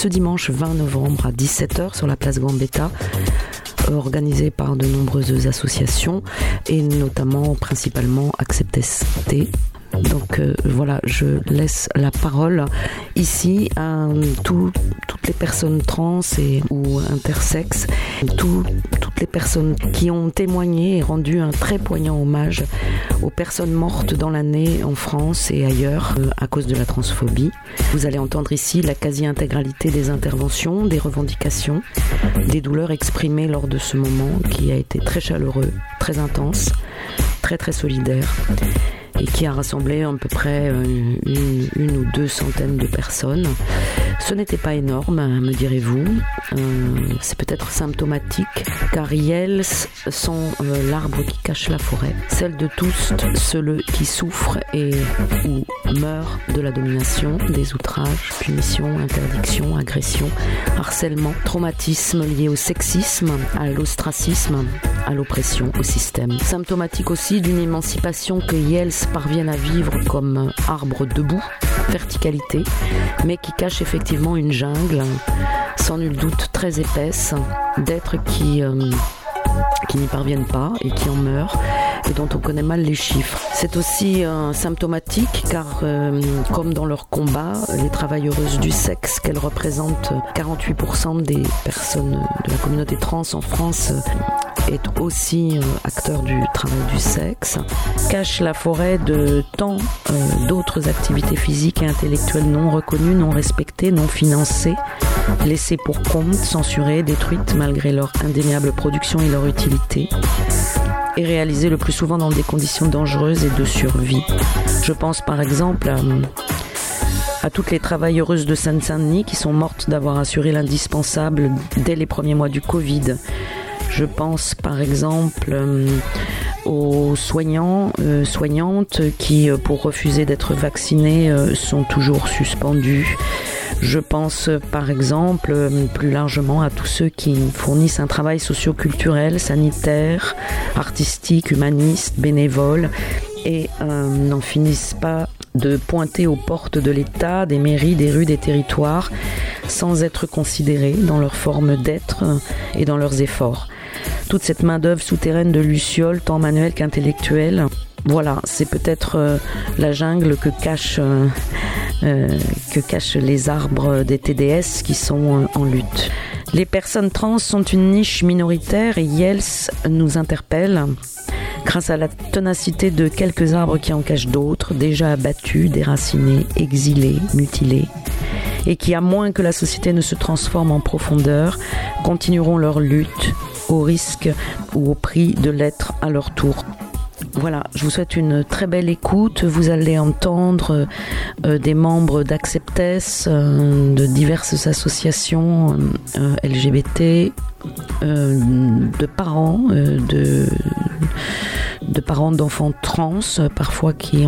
Ce dimanche 20 novembre à 17h sur la place Gambetta, organisé par de nombreuses associations et notamment principalement Acceptest donc euh, voilà, je laisse la parole ici à toutes les personnes trans et ou intersexes, toutes les personnes qui ont témoigné et rendu un très poignant hommage aux personnes mortes dans l'année en France et ailleurs euh, à cause de la transphobie. Vous allez entendre ici la quasi-intégralité des interventions, des revendications, des douleurs exprimées lors de ce moment qui a été très chaleureux, très intense, très très solidaire et qui a rassemblé à peu près euh, une, ou deux centaines de personnes. Ce n'était pas énorme, me direz-vous. Euh, c'est peut-être symptomatique, car Yels sont euh, l'arbre qui cache la forêt, celle de tous ceux qui souffrent et ou meurent de la domination, des outrages, punitions, interdictions, agressions, harcèlement, traumatisme lié au sexisme, à l'ostracisme, à l'oppression, au système. Symptomatique aussi d'une émancipation que Yels parviennent à vivre comme arbre debout, verticalité, mais qui cache effectivement une jungle, sans nul doute très épaisse, d'êtres qui, euh, qui n'y parviennent pas et qui en meurent dont on connaît mal les chiffres. C'est aussi euh, symptomatique car, euh, comme dans leur combat, les travailleuses du sexe, qu'elles représentent 48% des personnes de la communauté trans en France, est aussi euh, acteur du travail du sexe, cache la forêt de tant euh, d'autres activités physiques et intellectuelles non reconnues, non respectées, non financées, laissées pour compte, censurées, détruites malgré leur indéniable production et leur utilité réalisées le plus souvent dans des conditions dangereuses et de survie. Je pense par exemple à, à toutes les travailleuses de Seine-Saint-Denis qui sont mortes d'avoir assuré l'indispensable dès les premiers mois du Covid je pense par exemple euh, aux soignants, euh, soignantes qui, euh, pour refuser d'être vaccinés, sont toujours suspendus. Je pense par exemple plus largement à tous ceux qui fournissent un travail socioculturel, sanitaire, artistique, humaniste, bénévole et n'en finissent pas de pointer aux portes de l'État, des mairies, des rues, des territoires, sans être considérés dans leur forme d'être et dans leurs efforts toute cette main-d'œuvre souterraine de Luciole, tant manuelle qu'intellectuelle. Voilà, c'est peut-être euh, la jungle que cachent, euh, euh, que cachent les arbres des TDS qui sont en lutte. Les personnes trans sont une niche minoritaire et Yels nous interpelle grâce à la ténacité de quelques arbres qui en cachent d'autres, déjà abattus, déracinés, exilés, mutilés, et qui, à moins que la société ne se transforme en profondeur, continueront leur lutte au risque ou au prix de l'être à leur tour. Voilà, je vous souhaite une très belle écoute. Vous allez entendre euh, des membres d'Acceptes, euh, de diverses associations euh, LGBT, de parents, de, parents d'enfants trans, parfois qui,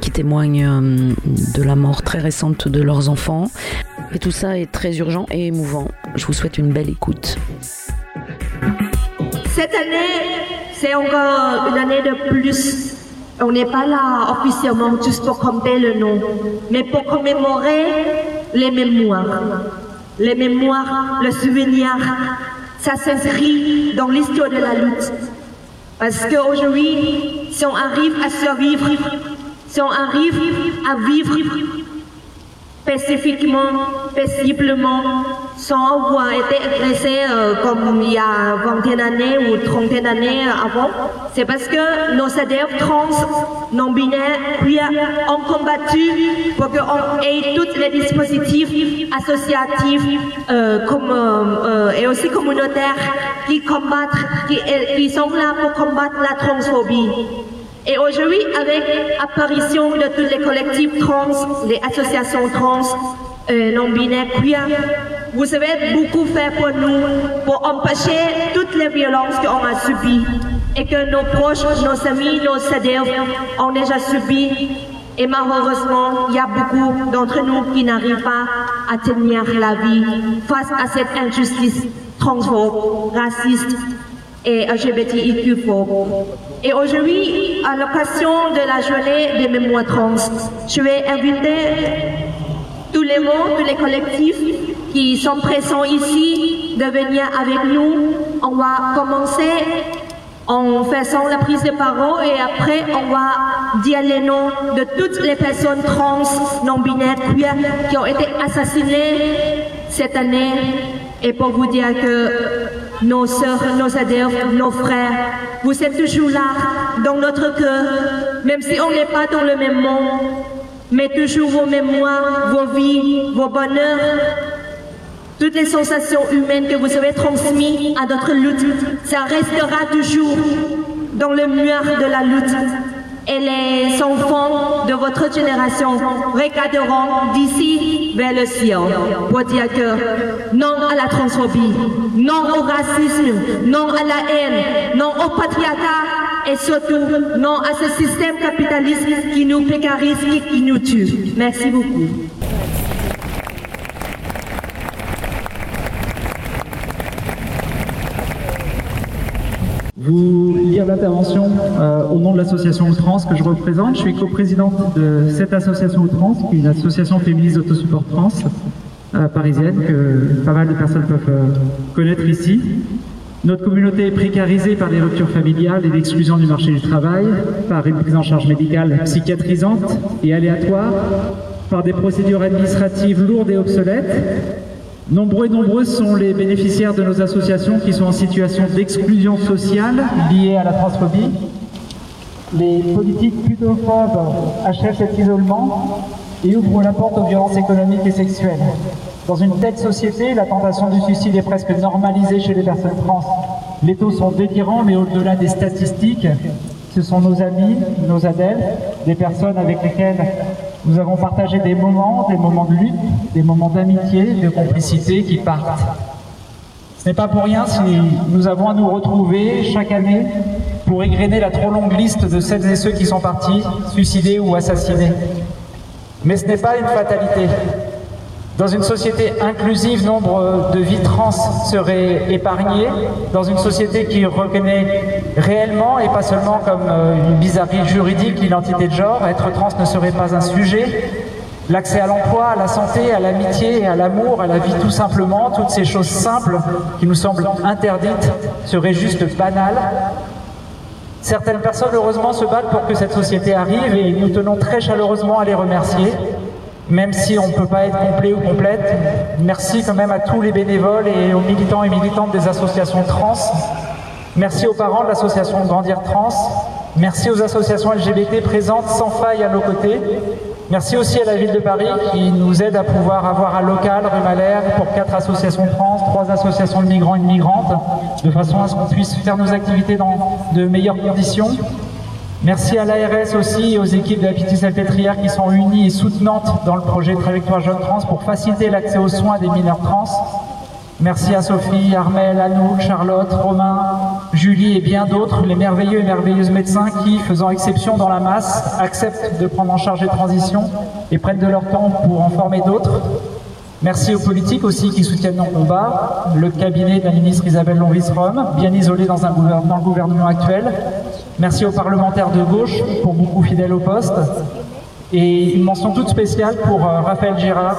qui témoignent de la mort très récente de leurs enfants. Et tout ça est très urgent et émouvant. Je vous souhaite une belle écoute. Cette année, c'est encore une année de plus. On n'est pas là officiellement juste pour compter le nom, mais pour commémorer les mémoires. Les mémoires, le souvenir, ça s'inscrit dans l'histoire de la lutte. Parce qu'aujourd'hui, si on arrive à survivre, si on arrive à vivre spécifiquement, paisiblement, sans avoir été agressé euh, comme il y a vingtaine d'années ou trentaine d'années avant, c'est parce que nos CDF trans, non-binaires, queer ont combattu pour qu'on ait tous les dispositifs associatifs euh, euh, et aussi communautaires qui combattent, qui, qui sont là pour combattre la transphobie. Et aujourd'hui, avec l'apparition de tous les collectifs trans, les associations trans, euh, non-binaires, vous avez beaucoup fait pour nous, pour empêcher toutes les violences qu'on a subies et que nos proches, nos amis, nos CDF ont déjà subi. Et malheureusement, il y a beaucoup d'entre nous qui n'arrivent pas à tenir la vie face à cette injustice transphobe, raciste et LGBTIQ Et aujourd'hui, à l'occasion de la journée des mémoires trans, je vais inviter tous les membres, tous les collectifs qui sont présents ici de venir avec nous. On va commencer en faisant la prise de parole et après on va dire les noms de toutes les personnes trans, non-binaires, qui ont été assassinées cette année et pour vous dire que nos sœurs, nos adhérents, nos frères, vous êtes toujours là, dans notre cœur, même si on n'est pas dans le même monde, mais toujours vos mémoires, vos vies, vos bonheurs, toutes les sensations humaines que vous avez transmises à notre lutte, ça restera toujours dans le mur de la lutte et les enfants de votre génération regarderont d'ici vers le ciel pour dire non à la transphobie, non au racisme, non à la haine, non au patriarcat et surtout non à ce système capitaliste qui nous précarise et qui nous tue. Merci beaucoup. Vous lire l'intervention euh, au nom de l'association Trans que je représente. Je suis coprésidente de cette association Trans, qui est une association féministe d'autosupport trans euh, parisienne que pas mal de personnes peuvent euh, connaître ici. Notre communauté est précarisée par des ruptures familiales et l'exclusion du marché du travail, par une prise en charge médicale psychiatrisante et aléatoire, par des procédures administratives lourdes et obsolètes, Nombreux et nombreuses sont les bénéficiaires de nos associations qui sont en situation d'exclusion sociale liée à la transphobie. Les politiques putophobes achèvent cet isolement et ouvrent la porte aux violences économiques et sexuelles. Dans une telle société, la tentation du suicide est presque normalisée chez les personnes trans. Les taux sont délirants, mais au-delà des statistiques, ce sont nos amis, nos adeptes, des personnes avec lesquelles nous avons partagé des moments, des moments de lutte, des moments d'amitié, de complicité qui partent. Ce n'est pas pour rien si nous avons à nous retrouver chaque année pour égrener la trop longue liste de celles et ceux qui sont partis, suicidés ou assassinés. Mais ce n'est pas une fatalité. Dans une société inclusive, nombre de vies trans seraient épargnées. Dans une société qui reconnaît réellement et pas seulement comme euh, une bizarrerie juridique l'identité de genre, être trans ne serait pas un sujet. L'accès à l'emploi, à la santé, à l'amitié, à l'amour, à la vie tout simplement, toutes ces choses simples qui nous semblent interdites seraient juste banales. Certaines personnes, heureusement, se battent pour que cette société arrive et nous tenons très chaleureusement à les remercier même si on ne peut pas être complet ou complète. Merci quand même à tous les bénévoles et aux militants et militantes des associations trans Merci aux parents de l'association Grandir Trans. Merci aux associations LGBT présentes sans faille à nos côtés. Merci aussi à la ville de Paris qui nous aide à pouvoir avoir un local rue Malher pour quatre associations trans, trois associations de migrants et de migrantes, de façon à ce qu'on puisse faire nos activités dans de meilleures conditions. Merci à l'ARS aussi et aux équipes de la Pitié Salpêtrière qui sont unies et soutenantes dans le projet Trajectoire Jeunes Trans pour faciliter l'accès aux soins des mineurs trans. Merci à Sophie, Armel, Anouk, Charlotte, Romain, Julie et bien d'autres, les merveilleux et merveilleuses médecins qui, faisant exception dans la masse, acceptent de prendre en charge les transitions et prennent de leur temps pour en former d'autres. Merci aux politiques aussi qui soutiennent nos combats, le cabinet de la ministre Isabelle Loris-Rome, bien isolé dans, le gouvernement actuel. Merci aux parlementaires de gauche, pour beaucoup fidèles au poste. Et une mention toute spéciale pour euh, Raphaël Girard,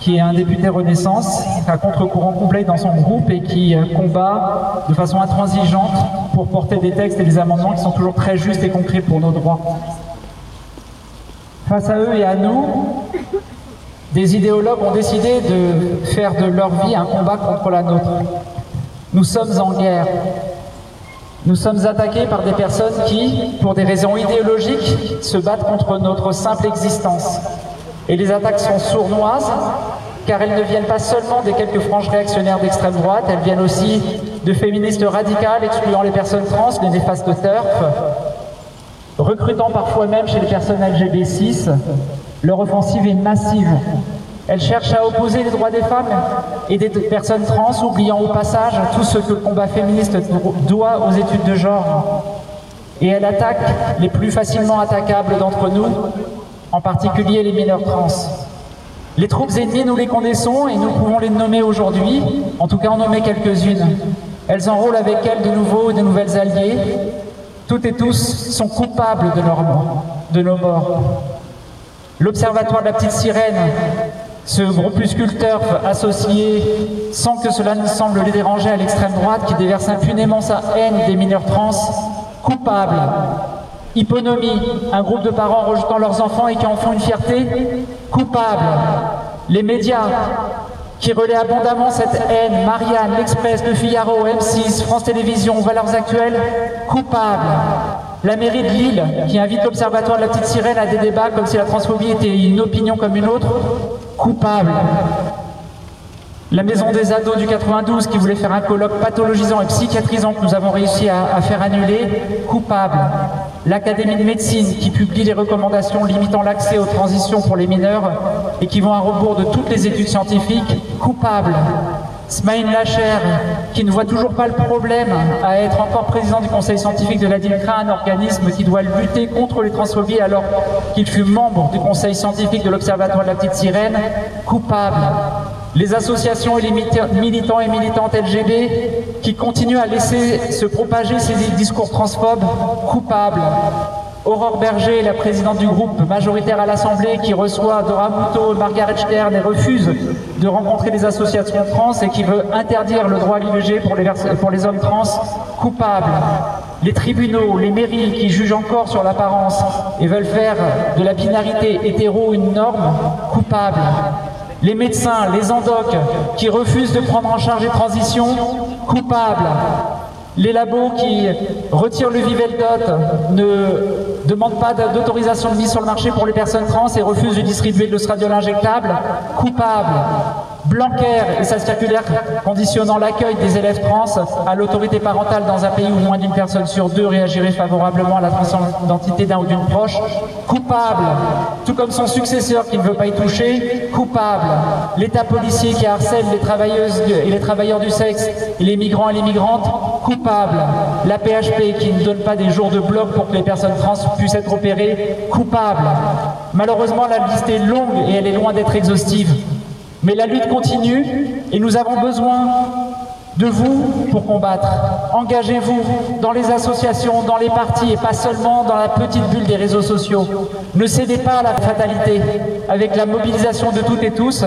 qui est un député Renaissance, à contre-courant complet dans son groupe et qui euh, combat de façon intransigeante pour porter des textes et des amendements qui sont toujours très justes et concrets pour nos droits. Face à eux et à nous, des idéologues ont décidé de faire de leur vie un combat contre la nôtre. Nous sommes en guerre. Nous sommes attaqués par des personnes qui, pour des raisons idéologiques, se battent contre notre simple existence. Et les attaques sont sournoises, car elles ne viennent pas seulement des quelques franges réactionnaires d'extrême droite, elles viennent aussi de féministes radicales excluant les personnes trans, les néfastes TERF, recrutant parfois même chez les personnes LGB6. Leur offensive est massive. Elle cherche à opposer les droits des femmes et des personnes trans, oubliant au passage tout ce que le combat féministe doit aux études de genre. Et elle attaque les plus facilement attaquables d'entre nous, en particulier les mineurs trans. Les troupes ennemies, nous les connaissons et nous pouvons les nommer aujourd'hui, en tout cas en nommer quelques-unes. Elles enrôlent avec elles de nouveaux et de nouvelles alliés. Toutes et tous sont coupables de, de nos morts. L'Observatoire de la Petite Sirène, ce groupuscule turf associé, sans que cela ne semble les déranger à l'extrême droite, qui déverse impunément sa haine des mineurs trans, coupables Hyponomie, un groupe de parents rejetant leurs enfants et qui en font une fierté coupable. Les médias qui relaient abondamment cette haine, Marianne, L'Express, Le Figaro, M6, France Télévisions, Valeurs Actuelles, coupables. La mairie de Lille, qui invite l'Observatoire de la Petite Sirène à des débats comme si la transphobie était une opinion comme une autre, coupable. La maison des ados du 92 qui voulait faire un colloque pathologisant et psychiatrisant que nous avons réussi à, faire annuler, coupable. L'Académie de médecine qui publie les recommandations limitant l'accès aux transitions pour les mineurs et qui vont à rebours de toutes les études scientifiques, coupable. Smaïn Lacher, qui ne voit toujours pas le problème à être encore président du conseil scientifique de la DILCRA, un organisme qui doit lutter contre les transphobies alors qu'il fut membre du conseil scientifique de l'Observatoire de la Petite Sirène, coupable les associations et les militants et militantes LGB qui continuent à laisser se propager ces discours transphobes coupables. Aurore Berger, la présidente du groupe majoritaire à l'Assemblée, qui reçoit Dora Margaret Stern et refuse de rencontrer les associations trans et qui veut interdire le droit à l'IVG pour les, hommes trans, coupables. Les tribunaux, les mairies qui jugent encore sur l'apparence et veulent faire de la binarité hétéro une norme, coupables les médecins, les endocs qui refusent de prendre en charge les transitions, coupables. Les labos qui retirent le Viveldot ne demandent pas d'autorisation de mise sur le marché pour les personnes trans et refusent de distribuer de l'ostradiol injectable, coupables. Blanquer et sa circulaire conditionnant l'accueil des élèves trans à l'autorité parentale dans un pays où moins d'une personne sur deux réagirait favorablement à la transformation d'identité d'un ou d'une proche, coupable. Tout comme son successeur qui ne veut pas y toucher, coupable. L'État policier qui harcèle les travailleuses et les travailleurs du sexe, et les migrants et les migrantes, coupable. La PHP qui ne donne pas des jours de bloc pour que les personnes trans puissent être opérées, coupable. Malheureusement, la liste est longue et elle est loin d'être exhaustive. Mais la lutte continue et nous avons besoin de vous pour combattre. Engagez-vous dans les associations, dans les partis et pas seulement dans la petite bulle des réseaux sociaux. Ne cédez pas à la fatalité. Avec la mobilisation de toutes et tous,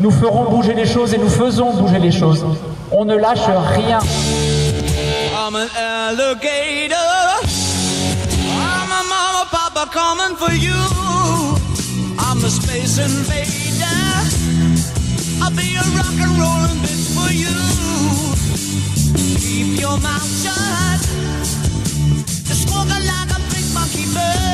nous ferons bouger les choses et nous faisons bouger les choses. On ne lâche rien. I'm an alligator. I'm a mama, papa coming for you. I'm a space invader. I'll be a rock and rollin' bitch for you. Keep your mouth shut. Just walking like a big monkey bird.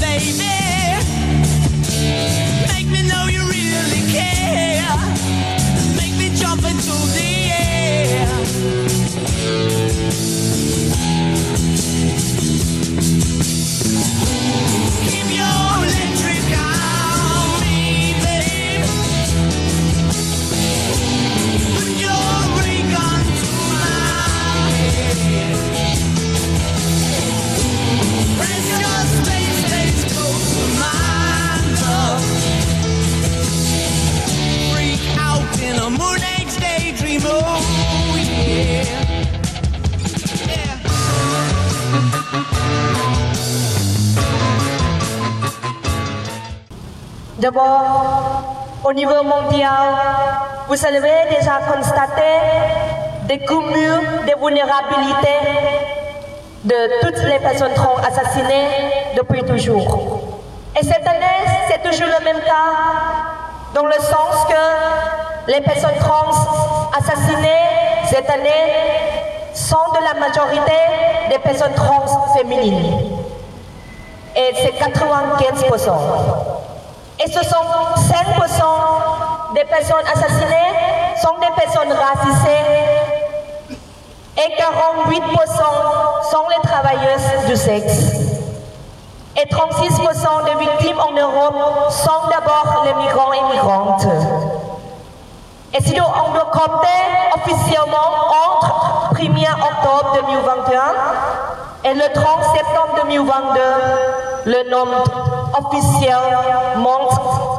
baby. Make me know you really care. Make me jump into the D'abord, au niveau mondial, vous avez déjà constaté des cumuls de vulnérabilité de toutes les personnes trans assassinées depuis toujours. Et cette année, c'est toujours le même cas, dans le sens que les personnes trans assassinées cette année sont de la majorité des personnes trans féminines. Et c'est 95%. Et ce sont 5% des personnes assassinées sont des personnes racisées et 48% sont les travailleuses du sexe. Et 36% des victimes en Europe sont d'abord les migrants et migrantes. Et si on doit compter officiellement entre 1er octobre 2021 et le 30 septembre 2022, le nombre officiel monte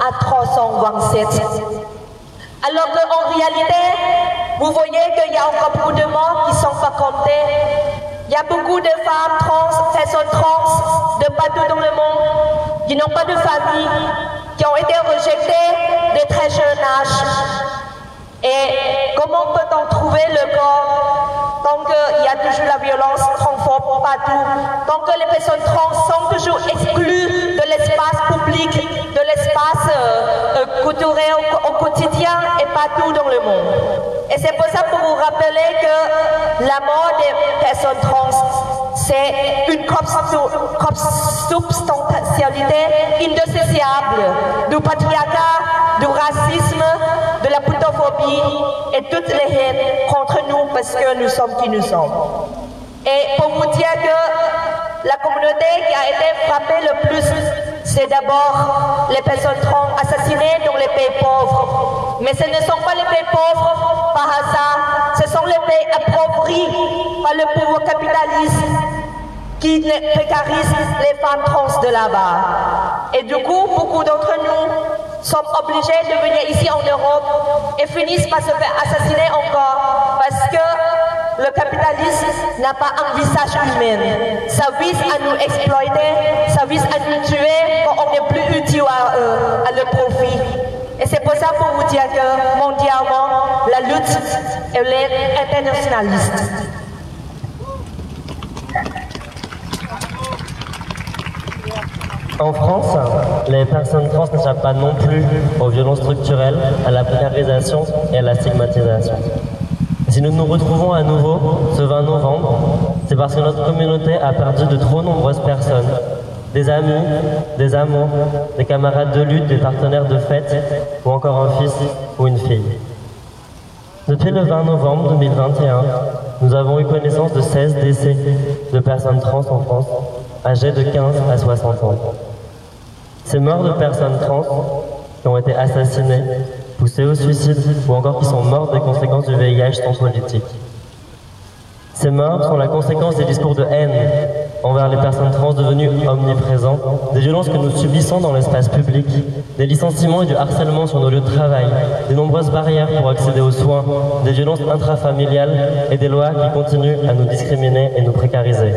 à 327. Alors qu'en réalité, vous voyez qu'il y a encore beaucoup de morts qui ne sont pas comptés. Il y a beaucoup de femmes trans, personnes trans de partout dans le monde qui n'ont pas de famille, qui ont été rejetées de très jeune âge. Et comment peut-on trouver le corps tant qu'il y a toujours la violence transphobe partout, tant que les personnes trans sont toujours exclues de l'espace public, de l'espace euh, euh, culturel au, au quotidien et partout dans le monde. Et c'est pour ça pour vous rappeler que la mort des personnes trans, c'est une substantialité indissociable du patriarcat, du racisme, de la putophobie et toutes les haines contre nous parce que nous sommes qui nous sommes. Et pour vous dire que la communauté qui a été frappée le plus, c'est d'abord les personnes trans assassinées dans les pays pauvres. Mais ce ne sont pas les pays pauvres par hasard, ce sont les pays appauvris par le pouvoir capitaliste qui précarise les femmes trans de là-bas. Et du coup, beaucoup d'entre nous sommes obligés de venir ici en Europe et finissent par se faire assassiner encore parce que le capitalisme n'a pas un visage humain. Ça vise à nous exploiter, ça vise à nous tuer quand on n'est plus utile à, eux, à profit. Et c'est pour ça pour vous dire que mondialement, la lutte, est internationaliste. En France, les personnes trans n'échappent pas non plus aux violences structurelles, à la précarisation et à la stigmatisation. Si nous nous retrouvons à nouveau ce 20 novembre, c'est parce que notre communauté a perdu de trop nombreuses personnes. Des amis, des amours, des camarades de lutte, des partenaires de fête, ou encore un fils ou une fille. Depuis le 20 novembre 2021, nous avons eu connaissance de 16 décès de personnes trans en France, âgées de 15 à 60 ans. Ces morts de personnes trans qui ont été assassinées, poussées au suicide ou encore qui sont mortes des conséquences du VIH sont politiques. Ces morts sont la conséquence des discours de haine envers les personnes trans devenues omniprésents, des violences que nous subissons dans l'espace public, des licenciements et du harcèlement sur nos lieux de travail, des nombreuses barrières pour accéder aux soins, des violences intrafamiliales et des lois qui continuent à nous discriminer et nous précariser.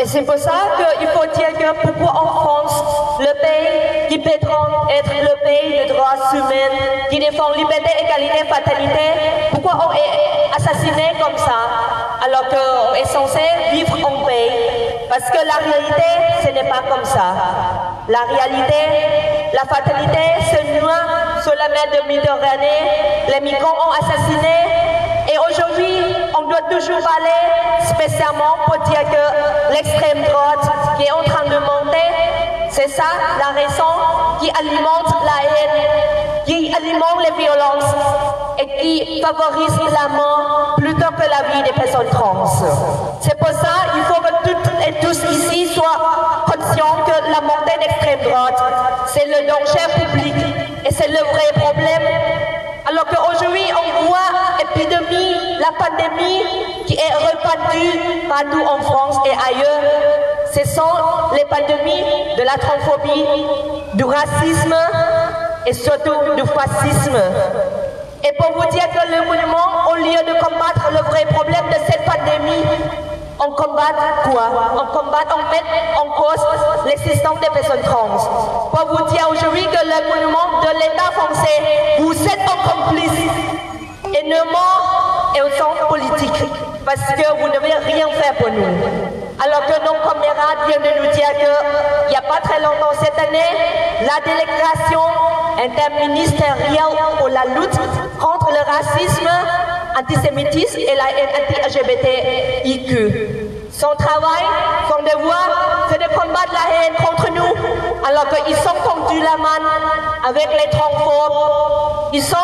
Et c'est pour ça qu'il faut dire que pourquoi en France, le pays qui prétend être le pays des droits humains, qui défend liberté, égalité, fraternité, pourquoi on est assassiner comme ça, alors qu'on est censé vivre en paix? Parce que la réalité, ce n'est pas comme ça. La réalité, la fatalité se noie sur la mer de Méditerranée. Les migrants ont assassiné. Et aujourd'hui, on doit toujours parler spécialement pour dire que l'extrême droite qui est en train de monter, c'est ça la raison qui alimente la haine, qui alimente les violences et qui favorise la mort plutôt que la vie des personnes trans. C'est pour ça qu'il faut que toutes et tous ici soient conscients que la montée d'extrême droite, c'est le danger public et c'est le vrai problème. Alors qu'aujourd'hui, on voit l'épidémie, la pandémie qui est répandue partout en France et ailleurs. Ce sont les pandémies de la transphobie, du racisme et surtout du fascisme. Et pour vous dire que le mouvement, au lieu de combattre le vrai problème de cette pandémie, on combat quoi? On combat, on met en cause l'existence des personnes trans. Pour vous dire aujourd'hui que le mouvement de l'État français, vous êtes en complice énormément et au sens politique, parce que vous n'avez rien fait pour nous. Alors que nos camarades viennent de nous dire qu'il n'y a pas très longtemps cette année, la délégation interministérielle pour la lutte contre le racisme, antisémitisme et la haine anti-LGBTIQ. Son travail, son devoir, c'est de combattre la haine contre nous, alors qu'ils sont tendus la main avec les transphobes. Ils sont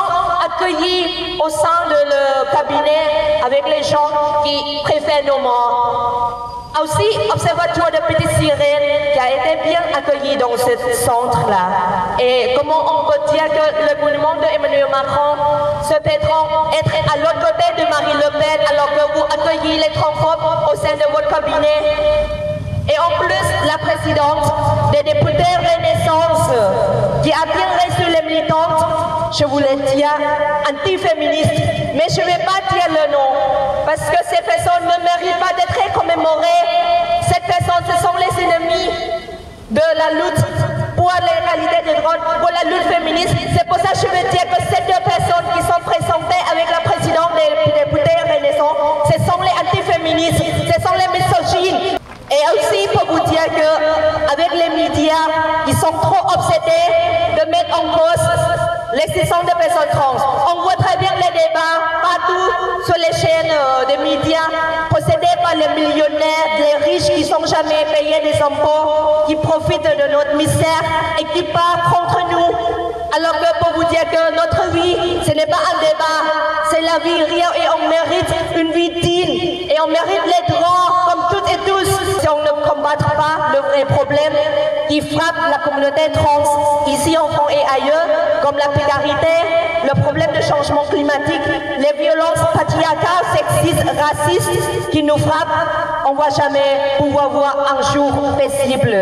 accueillis au sein de le cabinet avec les gens qui préfèrent nos morts. Aussi, Observatoire de Petite Sirène qui a été bien accueilli dans ce centre-là. Et comment on peut dire que le gouvernement d'Emmanuel Macron se prétend être à l'autre côté de Marie Le Pen alors que vous accueillez les transphobes au sein de votre cabinet et en plus, la présidente des députés Renaissance, qui a bien reçu les militantes, je voulais dire anti-féministes, mais je ne vais pas dire le nom, parce que ces personnes ne méritent pas d'être commémorées. Ces personnes, ce sont les ennemis de la lutte pour l'égalité des droits, pour la lutte féministe. C'est pour ça que je veux dire que ces deux personnes qui sont présentées avec la présidente des députés Renaissance, ce sont les anti-féministes, ce sont les misogynes. Et aussi pour vous dire que avec les médias, ils sont trop obsédés de mettre en cause l'existence des personnes trans. On voit très bien les débats partout sur les chaînes euh, de médias possédées par les millionnaires, les riches qui sont jamais payés des impôts, qui profitent de notre misère et qui partent contre nous. Alors que pour vous dire que notre vie, ce n'est pas un débat, c'est la vie réelle et on mérite une vie digne et on mérite les droits comme combattra pas le vrai problème qui frappe la communauté trans ici en France et ailleurs, comme la précarité, le problème de changement climatique, les violences patriarcales, sexistes, racistes qui nous frappent, on ne va jamais pouvoir voir un jour paisible.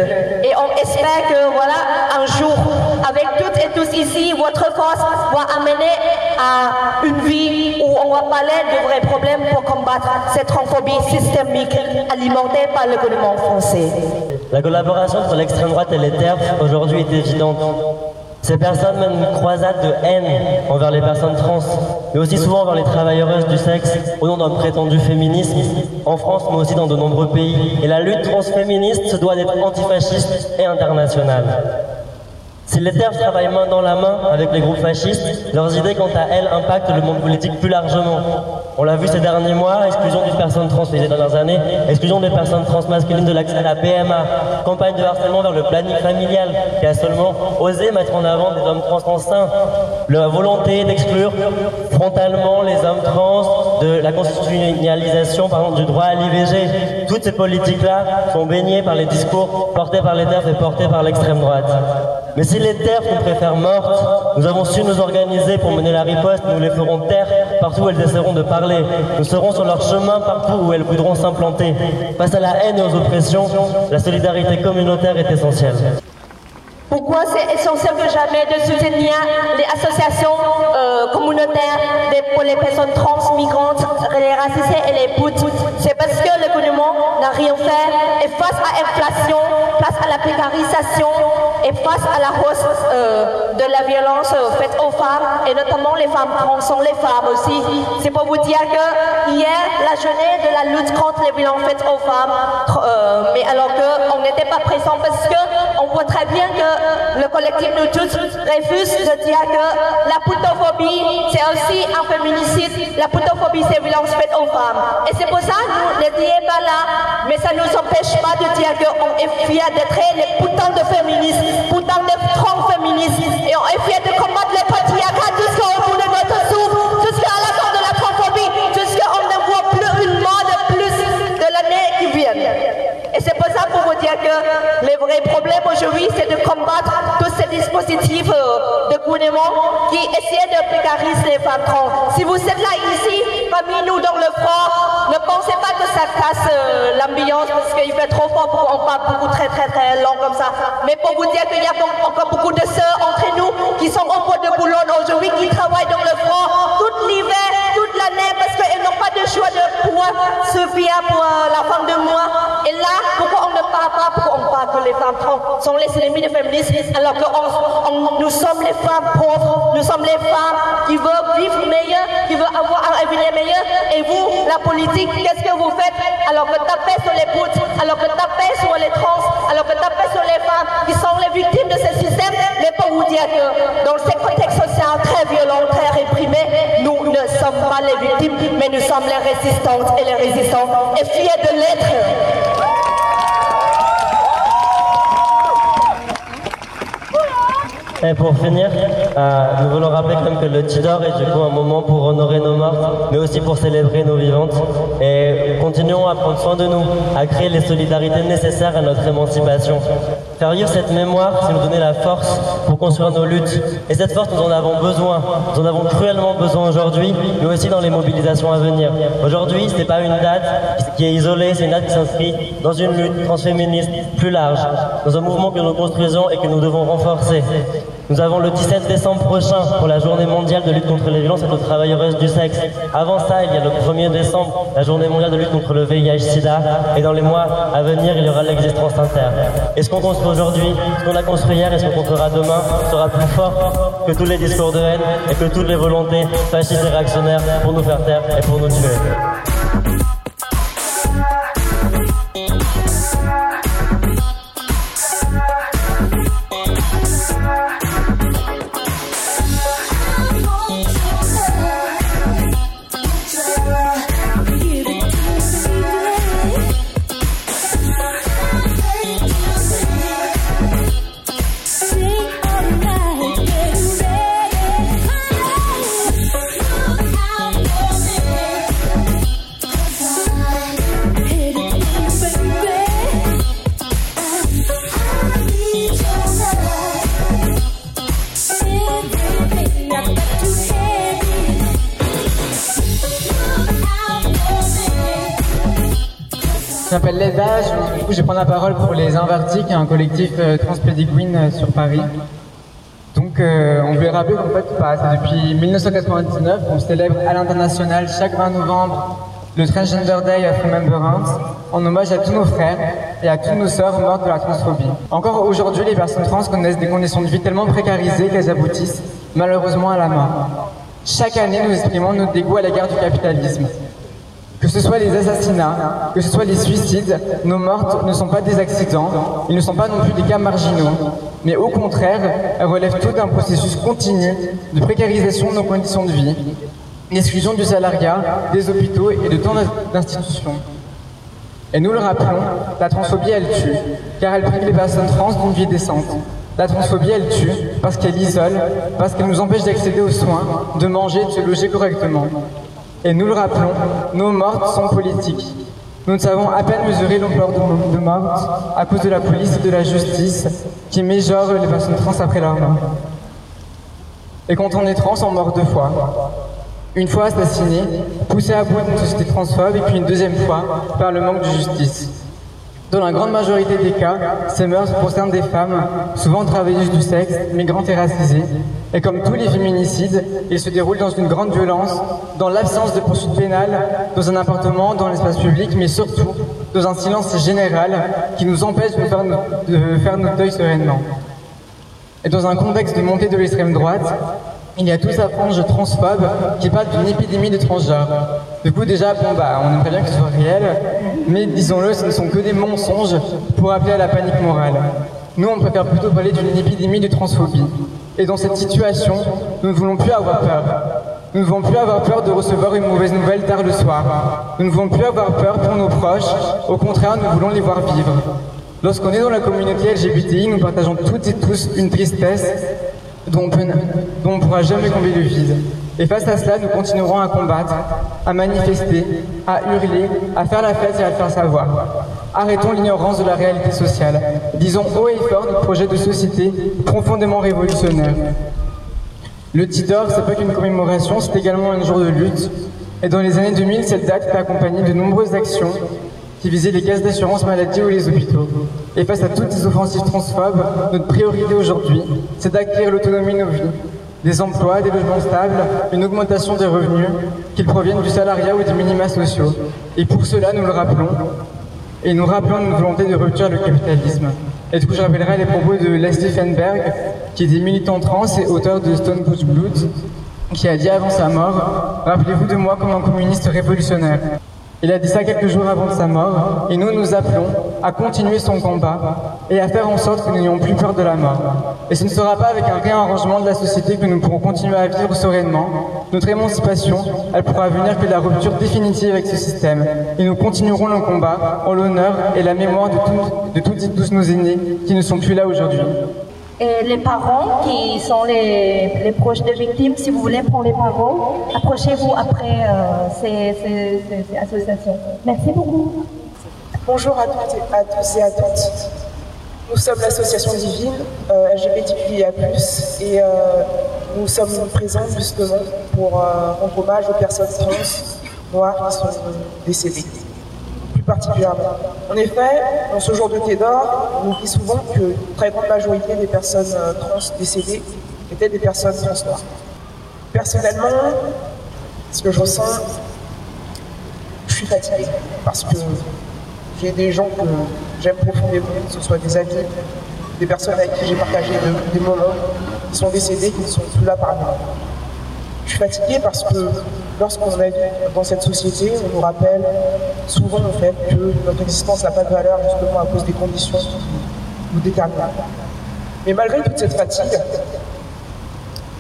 Et on espère que voilà, un jour, avec toutes et tous ici, votre force va amener à une vie où on va parler de vrais problèmes pour combattre cette transphobie systémique alimentée par le gouvernement français. La collaboration entre l'extrême droite et les TERF aujourd'hui est évidente. Ces personnes mènent une croisade de haine envers les personnes trans, mais aussi souvent envers les travailleuses du sexe, au nom d'un prétendu féminisme, en France mais aussi dans de nombreux pays. Et la lutte transféministe se doit d'être antifasciste et internationale. Si les TERF travaillent main dans la main avec les groupes fascistes, leurs idées quant à elles impactent le monde politique plus largement. On l'a vu ces derniers mois, exclusion d'une personne trans les dernières années, exclusion des personnes trans masculines de l'accès à la PMA, campagne de harcèlement vers le planning familial, qui a seulement osé mettre en avant des hommes trans enceints, la volonté d'exclure frontalement les hommes trans de la constitutionnalisation du droit à l'IVG. Toutes ces politiques-là sont baignées par les discours portés par les TERF et portés par l'extrême droite. Mais si les terres nous préfèrent mortes, nous avons su nous organiser pour mener la riposte, nous les ferons taire partout où elles essaieront de parler. Nous serons sur leur chemin partout où elles voudront s'implanter. Face à la haine et aux oppressions, la solidarité communautaire est essentielle. Pourquoi c'est essentiel que jamais de soutenir les associations euh, communautaires pour les personnes trans, migrantes, les racisées et les C'est parce que le gouvernement n'a rien fait et face à l'inflation, face à la précarisation et face à la hausse euh, de la violence euh, faite aux femmes, et notamment les femmes trans sont les femmes aussi. C'est pour vous dire que hier, la journée de la lutte contre les violences faites aux femmes, euh, mais alors qu'on n'était pas présent parce qu'on voit très bien que le collectif Nous tous refuse de dire que la putophobie, c'est aussi un féminicide. La putophobie, c'est violence faite aux femmes. Et c'est pour ça que pas là, mais ça ne nous empêche pas de dire qu'on est fiers d'être les putains de féministes, putains de trans féministes, et on est fiers de combattre le patriarcat jusqu'au bout de notre souffle, jusqu'à la fin de la transphobie, jusqu'on ne voit plus une mort de plus de l'année qui vient. Et c'est pour ça pour vous dire que le vrai problème aujourd'hui, c'est de combattre tous ces dispositifs euh, de gouvernement qui essaient de précariser les femmes trans. Si vous êtes là ici, parmi nous dans le froid, ne pensez pas que ça casse euh, l'ambiance parce qu'il fait trop fort pour qu'on parle beaucoup très très très long comme ça. Mais pour vous dire qu'il y a encore beaucoup de sœurs entre nous qui sont au bout de Boulogne aujourd'hui, qui travaillent dans le froid toute l'hiver, parce qu'elles n'ont pas de choix de pouvoir se fier pour euh, la fin de mois. Et là, pourquoi on ne parle pas, pourquoi on parle que les femmes trans sont les ennemis des féministes alors que nous sommes les femmes pauvres, nous sommes les femmes qui veulent vivre meilleur, qui veulent avoir un avenir meilleur. Et vous, la politique, qu'est-ce que vous faites? Alors que tapez sur les putes, alors que tapez sur les trans, alors que tapez sur les femmes qui sont les victimes de ce système, mais pour vous dire que dans ce contexte social très violent, très réprimé, nous ne sommes pas les victimes, mais nous sommes les résistantes et les résistants, et fiers de l'être. Et pour finir, euh, nous voulons rappeler quand même que le Tidor est du coup un moment pour honorer nos morts, mais aussi pour célébrer nos vivantes. Et continuons à prendre soin de nous, à créer les solidarités nécessaires à notre émancipation. Faire vivre cette mémoire, c'est nous donner la force pour construire nos luttes. Et cette force, nous en avons besoin. Nous en avons cruellement besoin aujourd'hui, mais aussi dans les mobilisations à venir. Aujourd'hui, ce n'est pas une date qui est isolée, c'est une date qui s'inscrit dans une lutte transféministe plus large, dans un mouvement que nous construisons et que nous devons renforcer. Nous avons le 17 décembre prochain pour la journée mondiale de lutte contre les violences et aux travailleuses du sexe. Avant ça, il y a le 1er décembre, la journée mondiale de lutte contre le VIH-Sida. Et dans les mois à venir, il y aura l'existence inter. Et ce qu'on construit aujourd'hui, ce qu'on a construit hier? Et ce qu'on construira demain? Sera plus fort que tous les discours de haine et que toutes les volontés fascistes et réactionnaires pour nous faire taire et pour nous tuer. Je vais prendre la parole pour les Invertis, qui est un collectif euh, euh, sur Paris. Donc, euh, on voulait rappeler qu'en fait, bah, depuis 1999 qu'on célèbre à l'international chaque 20 novembre le Transgender Day of Remembrance en hommage à tous nos frères et à toutes nos sœurs mortes de la transphobie. Encore aujourd'hui, les personnes trans connaissent des conditions de vie tellement précarisées qu'elles aboutissent malheureusement à la mort. Chaque année, nous exprimons notre dégoût à l'égard du capitalisme. Que ce soit les assassinats, que ce soit les suicides, nos mortes ne sont pas des accidents, ils ne sont pas non plus des cas marginaux, mais au contraire, elles relèvent tout d'un processus continu de précarisation de nos conditions de vie, l'exclusion du salariat, des hôpitaux et de tant d'institutions. Et nous le rappelons, la transphobie elle tue, car elle prive les personnes trans d'une vie décente. La transphobie elle tue parce qu'elle isole, parce qu'elle nous empêche d'accéder aux soins, de manger, de se loger correctement. Et nous le rappelons, nos mortes sont politiques. Nous ne savons à peine mesurer l'ampleur de, de mortes à cause de la police et de la justice qui méjorent les personnes trans après leur mort. Et quand on est trans, on meurt deux fois. Une fois assassiné, poussé à bout d'une société transphobe, et puis une deuxième fois par le manque de justice. Dans la grande majorité des cas, ces meurtres concernent des femmes, souvent travailleuses du sexe, migrantes et racisées. Et comme tous les féminicides, ils se déroulent dans une grande violence, dans l'absence de poursuites pénales, dans un appartement, dans l'espace public, mais surtout dans un silence général qui nous empêche de faire, de faire notre deuil sereinement. Et dans un contexte de montée de l'extrême droite, il y a toute sa frange transphobe qui parle d'une épidémie de transgenres. Du coup, déjà, bon, bah, on aimerait bien que ce soit réel, mais disons-le, ce ne sont que des mensonges pour appeler à la panique morale. Nous, on préfère plutôt parler d'une épidémie de transphobie. Et dans cette situation, nous ne voulons plus avoir peur. Nous ne voulons plus avoir peur de recevoir une mauvaise nouvelle tard le soir. Nous ne voulons plus avoir peur pour nos proches. Au contraire, nous voulons les voir vivre. Lorsqu'on est dans la communauté LGBTI, nous partageons toutes et tous une tristesse dont on ne pourra jamais combler le vide. Et face à cela, nous continuerons à combattre, à manifester, à hurler, à faire la fête et à le faire savoir. Arrêtons l'ignorance de la réalité sociale. Disons haut et fort notre projet de société profondément révolutionnaire. Le Tidor, c'est pas qu'une commémoration, c'est également un jour de lutte. Et dans les années 2000, cette date était accompagnée de nombreuses actions qui visaient les caisses d'assurance maladie ou les hôpitaux. Et face à toutes ces offensives transphobes, notre priorité aujourd'hui, c'est d'acquérir l'autonomie de nos vies. Des emplois, des logements stables, une augmentation des revenus, qu'ils proviennent du salariat ou des minima sociaux. Et pour cela, nous le rappelons, et nous rappelons une volonté de rupture le capitalisme. Et du coup, je rappellerai les propos de Leslie Fenberg, qui était militant trans et auteur de Stone Bush Blood, qui a dit avant sa mort Rappelez-vous de moi comme un communiste révolutionnaire. Il a dit ça quelques jours avant sa mort, et nous nous appelons à continuer son combat et à faire en sorte que nous n'ayons plus peur de la mort. Et ce ne sera pas avec un réarrangement de la société que nous pourrons continuer à vivre sereinement. Notre émancipation, elle pourra venir que de la rupture définitive avec ce système. Et nous continuerons le combat en l'honneur et la mémoire de, de toutes et tous nos aînés qui ne sont plus là aujourd'hui. Et les parents qui sont les, proches des victimes, si vous voulez prendre les parole, approchez-vous après euh, ces associations. Merci beaucoup. Bonjour à toutes et à tous et à toutes. Nous sommes l'association Divine euh, LGBTQIA+, et euh, nous sommes présents justement pour euh, rendre hommage aux personnes trans noires qui sont décédées, particulièrement. En effet, dans ce jour de thé d'or, on oublie souvent que une très grande majorité des personnes euh, trans décédées étaient des personnes trans noires. Personnellement, ce que je ressens, je suis fatiguée parce que j'ai des gens que j'aime profondément, que ce soit des amis, des personnes avec qui j'ai partagé de- des moments, qui sont décédés, qui ne sont plus là parmi nous. Je suis fatiguée parce que lorsqu'on vit dans cette société, on nous rappelle souvent en fait que notre existence n'a pas de valeur justement à cause des conditions qui nous déterminent. Mais malgré toute cette fatigue,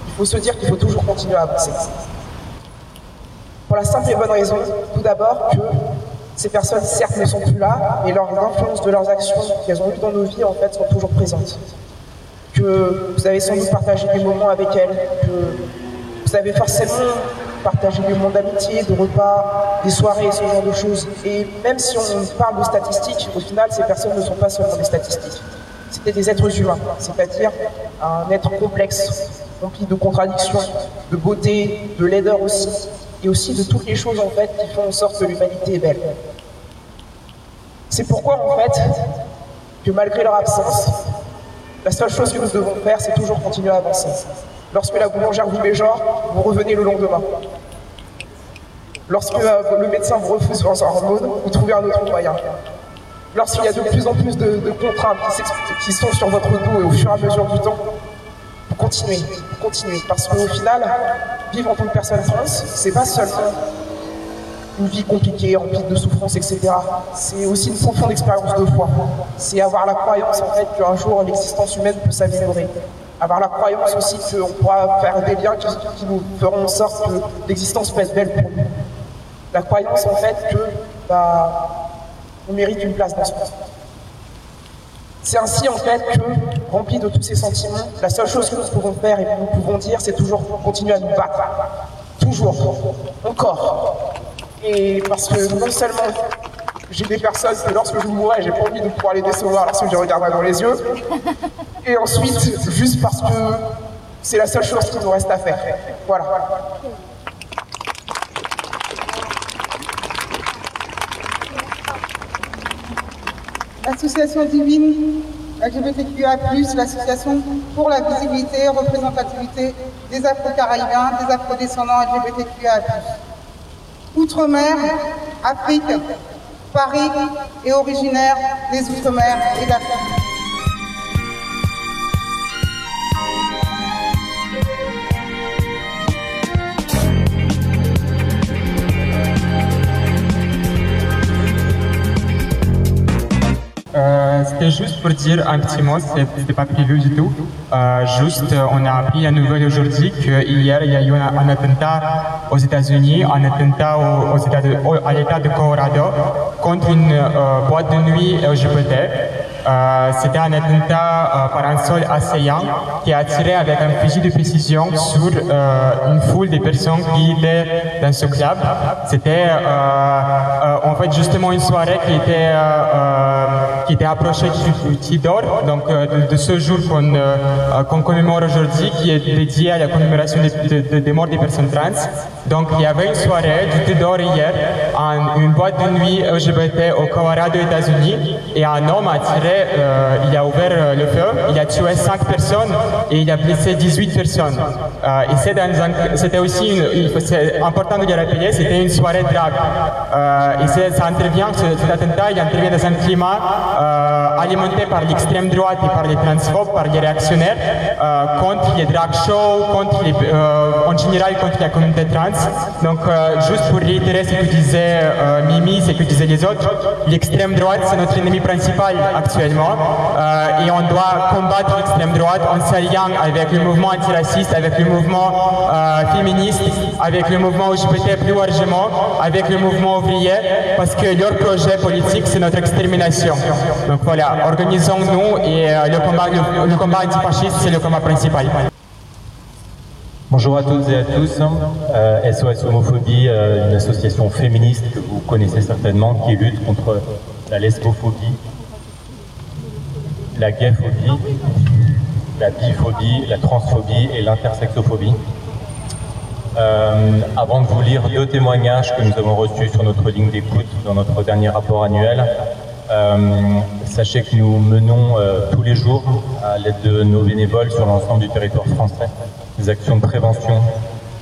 il faut se dire qu'il faut toujours continuer à avancer. Pour la simple et bonne raison, tout d'abord, que ces personnes, certes, ne sont plus là, mais l'influence de leurs actions qu'elles ont eues dans nos vies, en fait, sont toujours présentes. Que vous avez sans doute partagé des moments avec elles, que vous avez forcément partagé des moments d'amitié, de repas, des soirées, ce genre de choses. Et même si on parle de statistiques, au final, ces personnes ne sont pas seulement des statistiques. C'était des êtres humains, c'est-à-dire un être complexe, rempli de contradictions, de beauté, de laideur aussi, et aussi de toutes les choses en fait qui font en sorte que l'humanité est belle. C'est pourquoi en fait que malgré leur absence, la seule chose que nous devons faire, c'est toujours continuer à avancer. Lorsque la boulangère vous met vous revenez le lendemain. Lorsque euh, le médecin vous refuse vos hormones, vous trouvez un autre moyen. Lorsqu'il y a de plus en plus de, contraintes qui sont sur votre dos et au fur et à mesure du temps, vous continuez, vous continuez. Parce qu'au final, vivre en tant que personne trans, c'est pas seulement une vie compliquée, remplie de souffrances, etc. C'est aussi une profonde expérience de foi. C'est avoir la croyance en fait qu'un jour l'existence humaine peut s'améliorer. Avoir la croyance aussi qu'on pourra faire des liens qui, qui nous feront en sorte que l'existence être belle pour nous. La croyance en fait que bah, on mérite une place dans ce monde. C'est ainsi en fait que, rempli de tous ces sentiments, la seule chose que nous pouvons faire et que nous pouvons dire, c'est toujours continuer à nous battre. Toujours. Encore. Et parce que non seulement j'ai des personnes que lorsque je mourrai, j'ai pas envie de pouvoir les décevoir lorsque je les regarderai dans les yeux. Et ensuite, juste parce que c'est la seule chose qui nous reste à faire. Voilà. L'association divine LGBTQIA+, l'association pour la visibilité et représentativité des Afro-Caribéens, des Afro-descendants LGBTQIA+. Outre-mer, Afrique, Paris est originaire des Outre-mer et d'Afrique. Euh, C'était juste pour dire un petit mot, c'était pas prévu du tout. Euh, juste, euh, on a appris la nouvelle aujourd'hui qu'hier, il y a eu un, attentat aux États-Unis, un attentat au- à l'État de Colorado contre une boîte de nuit LGBT. Euh, C'était un attentat euh, par un sol assaillant qui a tiré avec un fusil de précision sur euh, une foule de personnes qui étaient dans ce club. C'était en fait justement une soirée qui était, qui était approchée du, du Tidor, donc de, ce jour qu'on euh, commémore aujourd'hui, qui est dédié à la commémoration des, de- de- des morts des personnes trans. Donc il y avait une soirée du Tidor hier, en, une boîte de nuit LGBT au Colorado, États-Unis, et un homme a tiré, euh, il a ouvert euh, le feu, il a tué 5 personnes et il a blessé 18 personnes. Euh, c'était aussi, une, c'est important de le rappeler, c'était une soirée drague. Intervient, ce- cet attentat, il intervient dans un climat alimenté par l'extrême droite et par les transphobes, par les réactionnaires, contre les drag shows, contre en général contre la communauté trans. Donc, juste pour réitérer ce que disait Mimi, ce que disaient les autres, l'extrême droite, c'est notre ennemi principal actuellement. Euh, et on doit combattre l'extrême droite en s'alliant avec le mouvement antiraciste, avec le mouvement euh, féministe, avec le mouvement LGBT plus largement, avec le mouvement ouvrier, parce que leur projet politique, c'est notre extermination. Donc voilà, organisons-nous et euh, le, combat, le, antifasciste, c'est le combat principal. Bonjour à toutes et à tous. SOS Homophobie, une association féministe que vous connaissez certainement qui lutte contre la lesbophobie, la gayphobie, la biphobie, la transphobie et l'intersexophobie. Euh, avant de vous lire deux témoignages que nous avons reçus sur notre ligne d'écoute dans notre dernier rapport annuel, euh, sachez que nous menons euh, tous les jours, à l'aide de nos bénévoles sur l'ensemble du territoire français, des actions de prévention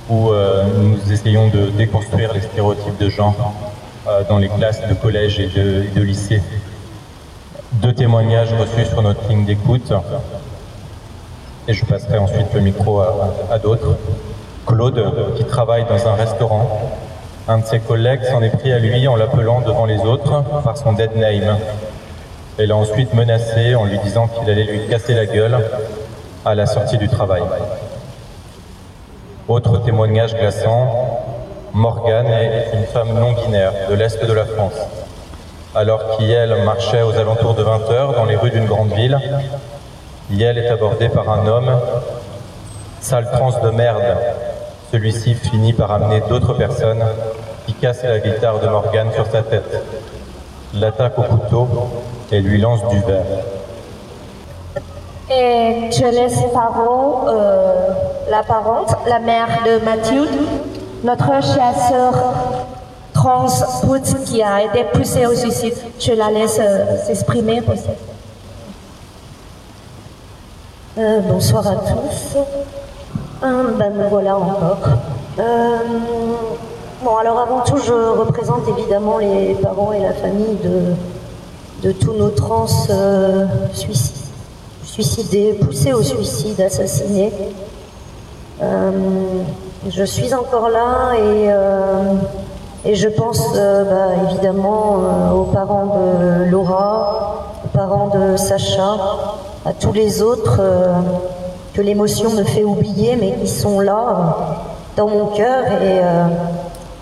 où nous essayons de déconstruire les stéréotypes de genre dans les classes de collège et de, et de lycée. Deux témoignages reçus sur notre ligne d'écoute et je passerai ensuite le micro à, d'autres. Claude, qui travaille dans un restaurant, un de ses collègues s'en est pris à lui en l'appelant devant les autres par son dead name. Elle l'a ensuite menacé en lui disant qu'il allait lui casser la gueule à la sortie du travail. Autre témoignage glaçant, Morgane est une femme non-binaire de l'Est de la France. Alors qu'Yel marchait aux alentours de 20 heures dans les rues d'une grande ville, Yel est abordée par un homme, sale trans de merde. Celui-ci finit par amener d'autres personnes qui cassent la guitare de Morgane sur sa tête, l'attaque au couteau et lui lance du verre. Et je laisse euh, la parole, la mère de Mathilde, notre chère trans Ruth, qui a été poussée au suicide. Je la laisse euh, s'exprimer. Euh, bonsoir à tous. Euh, ben me voilà encore. Euh, bon, alors avant tout, je représente évidemment les parents et la famille de, de tous nos trans euh, suici- suicidés, poussés au suicide, assassinés. Je suis encore là et, et je pense euh, bah, évidemment euh, aux parents de Laura, aux parents de Sacha, à tous les autres euh, que l'émotion me fait oublier, mais qui sont là dans mon cœur et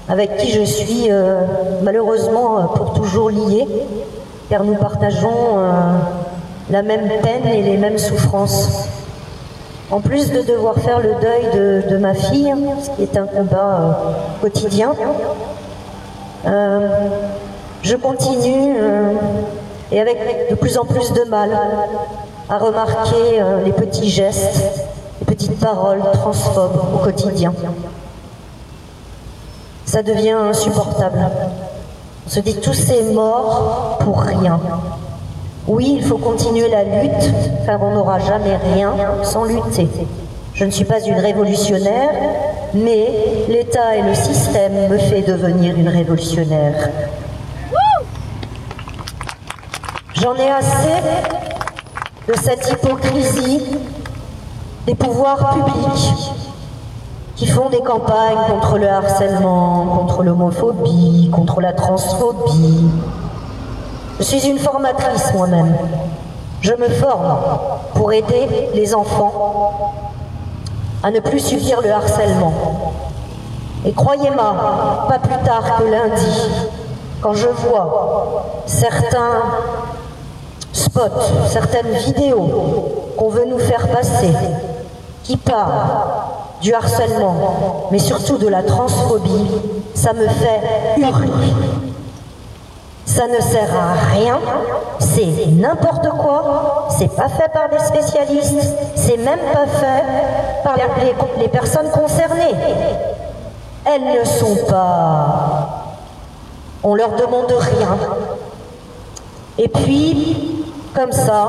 avec qui je suis malheureusement pour toujours liée, car nous partageons la même peine et les mêmes souffrances. En plus de devoir faire le deuil de, de ma fille, ce qui est un combat quotidien, je continue euh, et avec de plus en plus de mal à remarquer euh, les petits gestes, les petites paroles transphobes au quotidien. Ça devient insupportable. On se dit tous ces morts pour rien. Oui, il faut continuer la lutte, car on n'aura jamais rien sans lutter. Je ne suis pas une révolutionnaire, mais l'État et le système me fait devenir une révolutionnaire. J'en ai assez de cette hypocrisie des pouvoirs publics qui font des campagnes contre le harcèlement, contre l'homophobie, contre la transphobie. Je suis une formatrice moi-même. Je me forme pour aider les enfants à ne plus subir le harcèlement. Et croyez-moi, pas plus tard que lundi, quand je vois certains spots, certaines vidéos qu'on veut nous faire passer, qui parlent du harcèlement, mais surtout de la transphobie, ça me fait hurler. Ça ne sert à rien, c'est n'importe quoi, c'est pas fait par des spécialistes, c'est même pas fait par les, personnes concernées. Elles ne sont pas. On leur demande rien. Et puis, comme ça,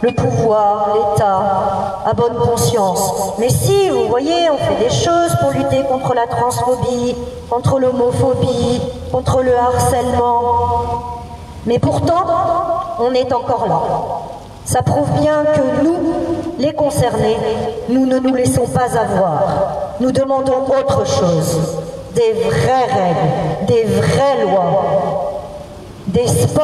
le pouvoir, l'État, a bonne conscience. Mais si, vous voyez, on fait des choses pour lutter contre la transphobie, contre l'homophobie, contre le harcèlement. Mais pourtant, on est encore là. Ça prouve bien que nous, les concernés, nous ne nous laissons pas avoir. Nous demandons autre chose. Des vraies règles, des vraies lois, des spots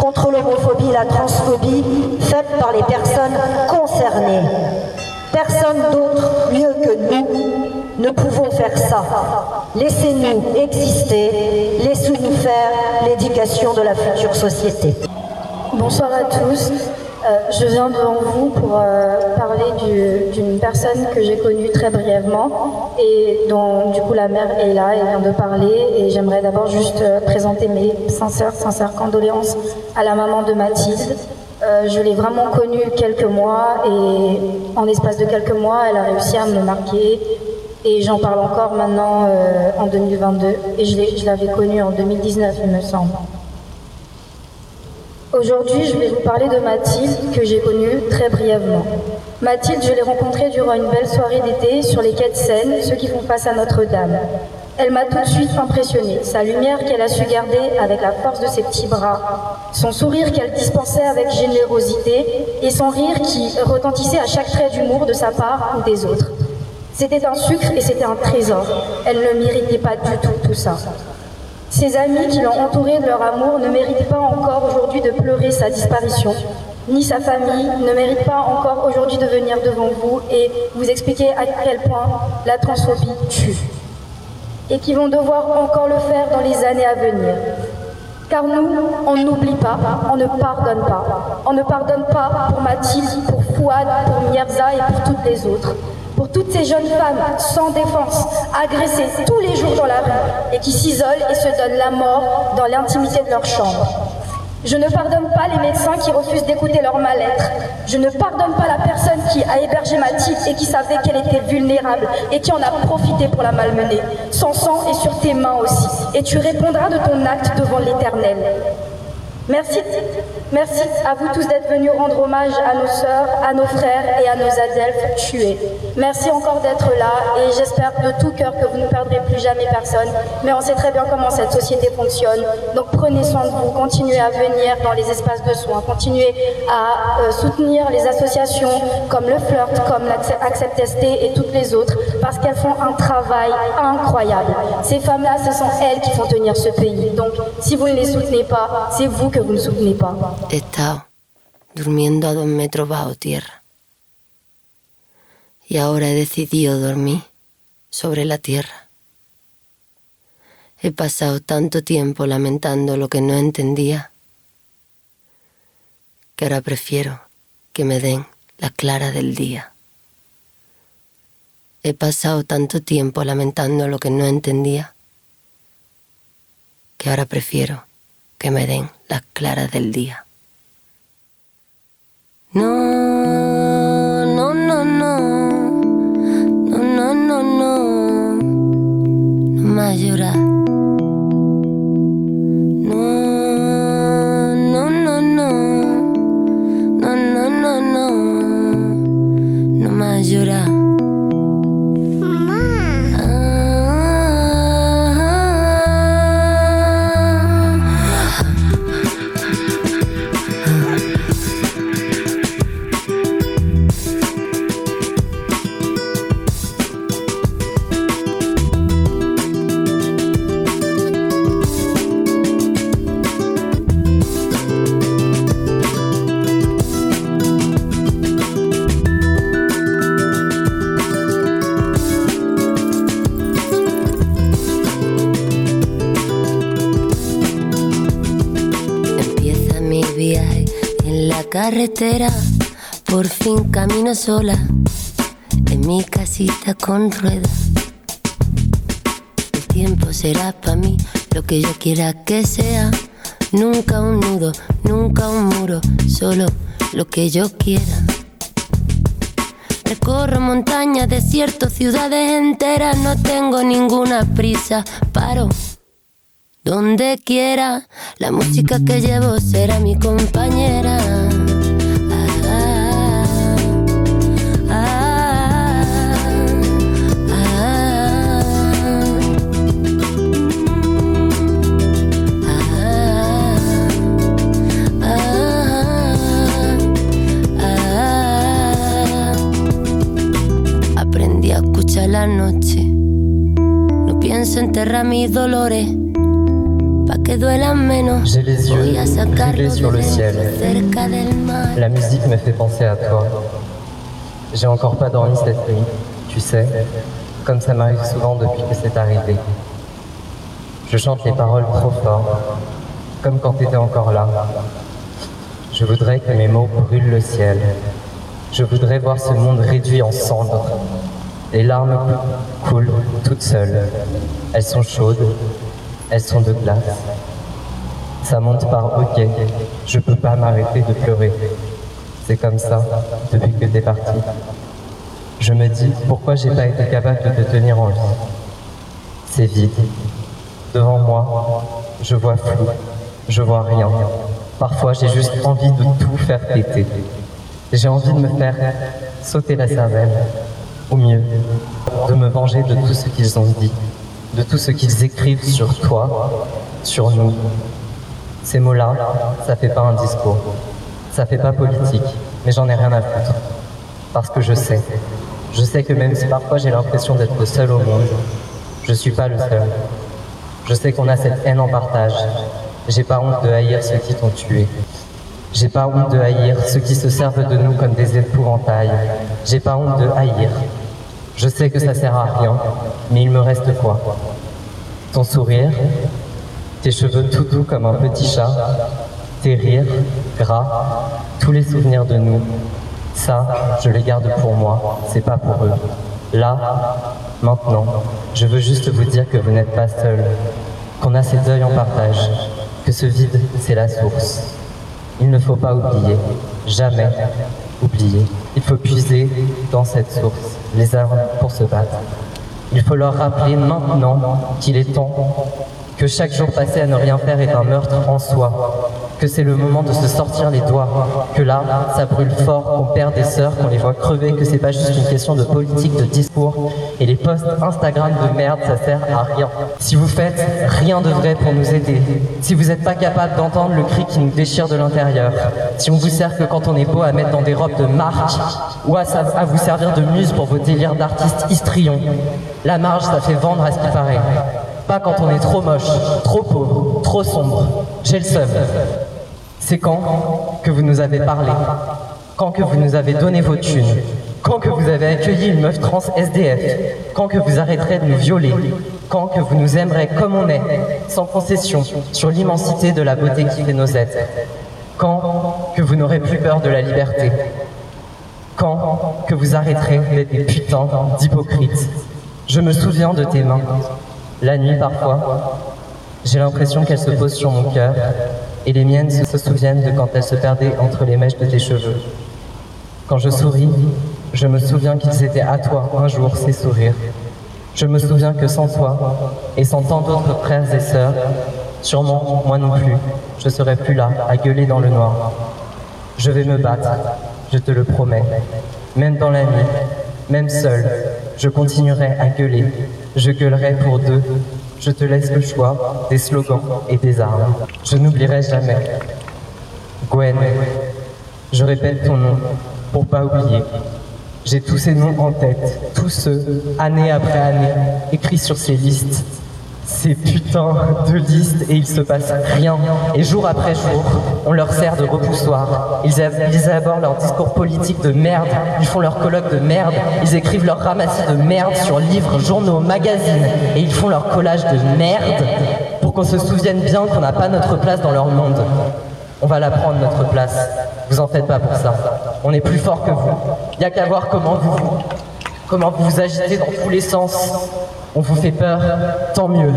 contre l'homophobie la transphobie faites par les personnes concernées. Personne d'autre mieux que nous ne pouvons faire ça. Laissez-nous exister, laissez-nous faire l'éducation de la future société. Bonsoir à tous. Euh, je viens devant vous pour euh, parler du- d'une personne que j'ai connue très brièvement et dont du coup la mère est là, elle vient de parler et j'aimerais d'abord juste euh, présenter mes sincères, sincères condoléances à la maman de Mathilde. Je l'ai vraiment connue quelques mois et en l'espace de quelques mois, elle a réussi à me marquer et j'en parle encore maintenant euh, en 2022 et je l'avais connue en 2019 il me semble. Aujourd'hui, je vais vous parler de Mathilde, que j'ai connue très brièvement. Mathilde, je l'ai rencontrée durant une belle soirée d'été sur les quais de Seine, ceux qui font face à Notre-Dame. Elle m'a tout de suite impressionnée. Sa lumière qu'elle a su garder avec la force de ses petits bras, son sourire qu'elle dispensait avec générosité et son rire qui retentissait à chaque trait d'humour de sa part ou des autres. C'était un sucre et c'était un trésor. Elle ne méritait pas du tout tout ça. Ses amis qui l'ont entouré de leur amour ne méritent pas encore aujourd'hui de pleurer sa disparition, ni sa famille ne mérite pas encore aujourd'hui de venir devant vous et vous expliquer à quel point la transphobie tue. Et qui vont devoir encore le faire dans les années à venir. Car nous, on n'oublie pas, on ne pardonne pas. On ne pardonne pas pour Mathilde, pour Fouad, pour Mirza et pour toutes les autres. Pour toutes ces jeunes femmes sans défense, agressées tous les jours dans la rue et qui s'isolent et se donnent la mort dans l'intimité de leur chambre. Je ne pardonne pas les médecins qui refusent d'écouter leur mal-être. Je ne pardonne pas la personne qui a hébergé Mathilde et qui savait qu'elle était vulnérable et qui en a profité pour la malmener. Son sang est sur tes mains aussi et tu répondras de ton acte devant l'Éternel. Merci, merci à vous tous d'être venus rendre hommage à nos sœurs, à nos frères et à nos adelphes tués. Merci encore d'être là et j'espère de tout cœur que vous ne perdrez plus jamais personne. Mais on sait très bien comment cette société fonctionne. Donc prenez soin de vous, continuez à venir dans les espaces de soins, continuez à euh, soutenir les associations comme le Flirt, comme l'Accept ST et toutes les autres parce qu'elles font un travail incroyable. Ces femmes-là, ce sont elles qui font tenir ce pays. Donc si vous ne les soutenez pas, c'est vous He estado durmiendo a dos metros bajo tierra. Y ahora he decidido dormir sobre la tierra. He pasado tanto tiempo lamentando lo que no entendía que ahora prefiero que me den la clara del día. He pasado tanto tiempo lamentando lo que no entendía que ahora prefiero que me den las claras del día. No, carretera, por fin camino sola en mi casita con ruedas. El tiempo será para mí lo que yo quiera que sea. Nunca un nudo, nunca un muro, solo lo que yo quiera. Recorro montañas, desiertos, ciudades enteras, no tengo ninguna prisa, paro donde quiera. La música que llevo será mi compañera. La noche. No pienso enterrar mis dolores. Pa' que duelan menos. J'ai les yeux rivés sur le ciel. La musique me fait penser à toi. J'ai encore pas dormi cette nuit, tu sais, comme ça m'arrive souvent depuis que c'est arrivé. Je chante les paroles trop fort, comme quand t'étais encore là. Je voudrais que mes mots brûlent le ciel. Je voudrais voir ce monde réduit en cendres. Les larmes coulent toutes seules. Elles sont chaudes, elles sont de glace. Ça monte par ok, je peux pas m'arrêter de pleurer. C'est comme ça depuis que t'es parti. Je me dis pourquoi j'ai pas été capable de te tenir en vie? C'est vide. Devant moi, je vois flou, je vois rien. Parfois j'ai juste envie de tout faire péter. J'ai envie de me faire sauter la cervelle, ou mieux, de me venger de tout ce qu'ils ont dit, de tout ce qu'ils écrivent sur toi, sur nous. Ces mots-là, ça fait pas un discours, ça fait pas politique, mais j'en ai rien à foutre. Parce que je sais, je sais que même si parfois j'ai l'impression d'être le seul au monde, je suis pas le seul. Je sais qu'on a cette haine en partage. J'ai pas honte de haïr ceux qui t'ont tué. J'ai pas honte de haïr ceux qui se servent de nous comme des épouvantails. J'ai pas honte de haïr. Je sais que ça sert à rien, mais il me reste quoi? Ton sourire, tes cheveux tout doux comme un petit chat, tes rires, gras, tous les souvenirs de nous. Ça, je les garde pour moi, c'est pas pour eux. Là, maintenant, je veux juste vous dire que vous n'êtes pas seul, qu'on a ces deuils en partage, que ce vide, c'est la source. Il ne faut pas oublier, jamais oublier. Il faut puiser dans cette source les armes pour se battre. Il faut leur rappeler maintenant qu'il est temps, que chaque jour passé à ne rien faire est un meurtre en soi, que c'est le moment de se sortir les doigts, que là, ça brûle fort, qu'on perd des sœurs, qu'on les voit crever, que c'est pas juste une question de politique, de discours, et les posts Instagram de merde, ça sert à rien. Si vous faites rien de vrai pour nous aider, si vous n'êtes pas capable d'entendre le cri qui nous déchire de l'intérieur, si on vous sert que quand on est beau à mettre dans des robes de marque, ou à, à vous servir de muse pour vos délires d'artistes histrions, la marge, ça fait vendre à ce qui paraît. Pas quand on est trop moche, trop pauvre, trop sombre. J'ai le seum. C'est quand que vous nous avez parlé. Quand que vous nous avez donné vos thunes Quand que vous avez accueilli une meuf trans SDF Quand que vous arrêterez de nous violer. Quand que vous nous aimerez comme on est, sans concession, sur l'immensité de la beauté qui fait nos êtres. Quand que vous n'aurez plus peur de la liberté. Quand que vous arrêterez d'être des putains d'hypocrites. Je me souviens de tes mains, la nuit parfois, j'ai l'impression qu'elles se posent sur mon cœur et les miennes se, souviennent de quand elles se perdaient entre les mèches de tes cheveux. Quand je souris, je me souviens qu'ils étaient à toi un jour ces sourires. Je me souviens que sans toi et sans tant d'autres frères et sœurs, sûrement moi non plus, je serais plus là à gueuler dans le noir. Je vais me battre, je te le promets. Même dans la nuit, même seul, je continuerai à gueuler. Je gueulerai pour deux. Je te laisse le choix des slogans et des armes. Je n'oublierai jamais. Gwen, je répète ton nom pour pas oublier. J'ai tous ces noms en tête, tous ceux, année après année, écrits sur ces listes. Ces putains de listes et il se passe rien. Et jour après jour, on leur sert de repoussoir. Ils, ab- ils abordent leur discours politique de merde, ils font leur colloque de merde, ils écrivent leur ramassis de merde sur livres, journaux, magazines, et ils font leur collage de merde pour qu'on se souvienne bien qu'on n'a pas notre place dans leur monde. On va la prendre, notre place. Vous en faites pas pour ça. On est plus fort que vous. Y a qu'à voir comment comment vous vous agitez dans tous les sens. On vous fait peur, tant mieux.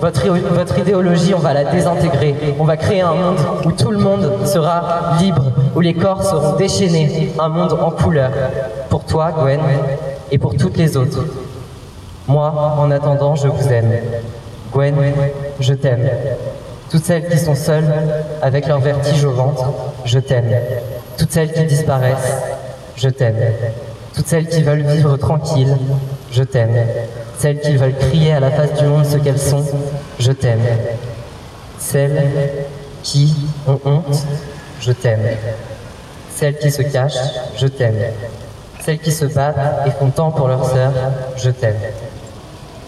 Votre, idéologie, on va la désintégrer. On va créer un monde où tout le monde sera libre, où les corps seront déchaînés. Un monde en couleur. Pour toi, Gwen, et pour toutes les autres. Moi, en attendant, je vous aime. Gwen, je t'aime. Toutes celles qui sont seules, avec leur vertige au ventre, je t'aime. Toutes celles qui disparaissent, je t'aime. Toutes celles qui veulent vivre tranquilles, je t'aime. Celles qui veulent crier à la face du monde ce qu'elles sont, je t'aime. Celles qui ont honte, je t'aime. Celles qui se cachent, je t'aime. Celles qui se battent et font tant pour leur sœur, je t'aime.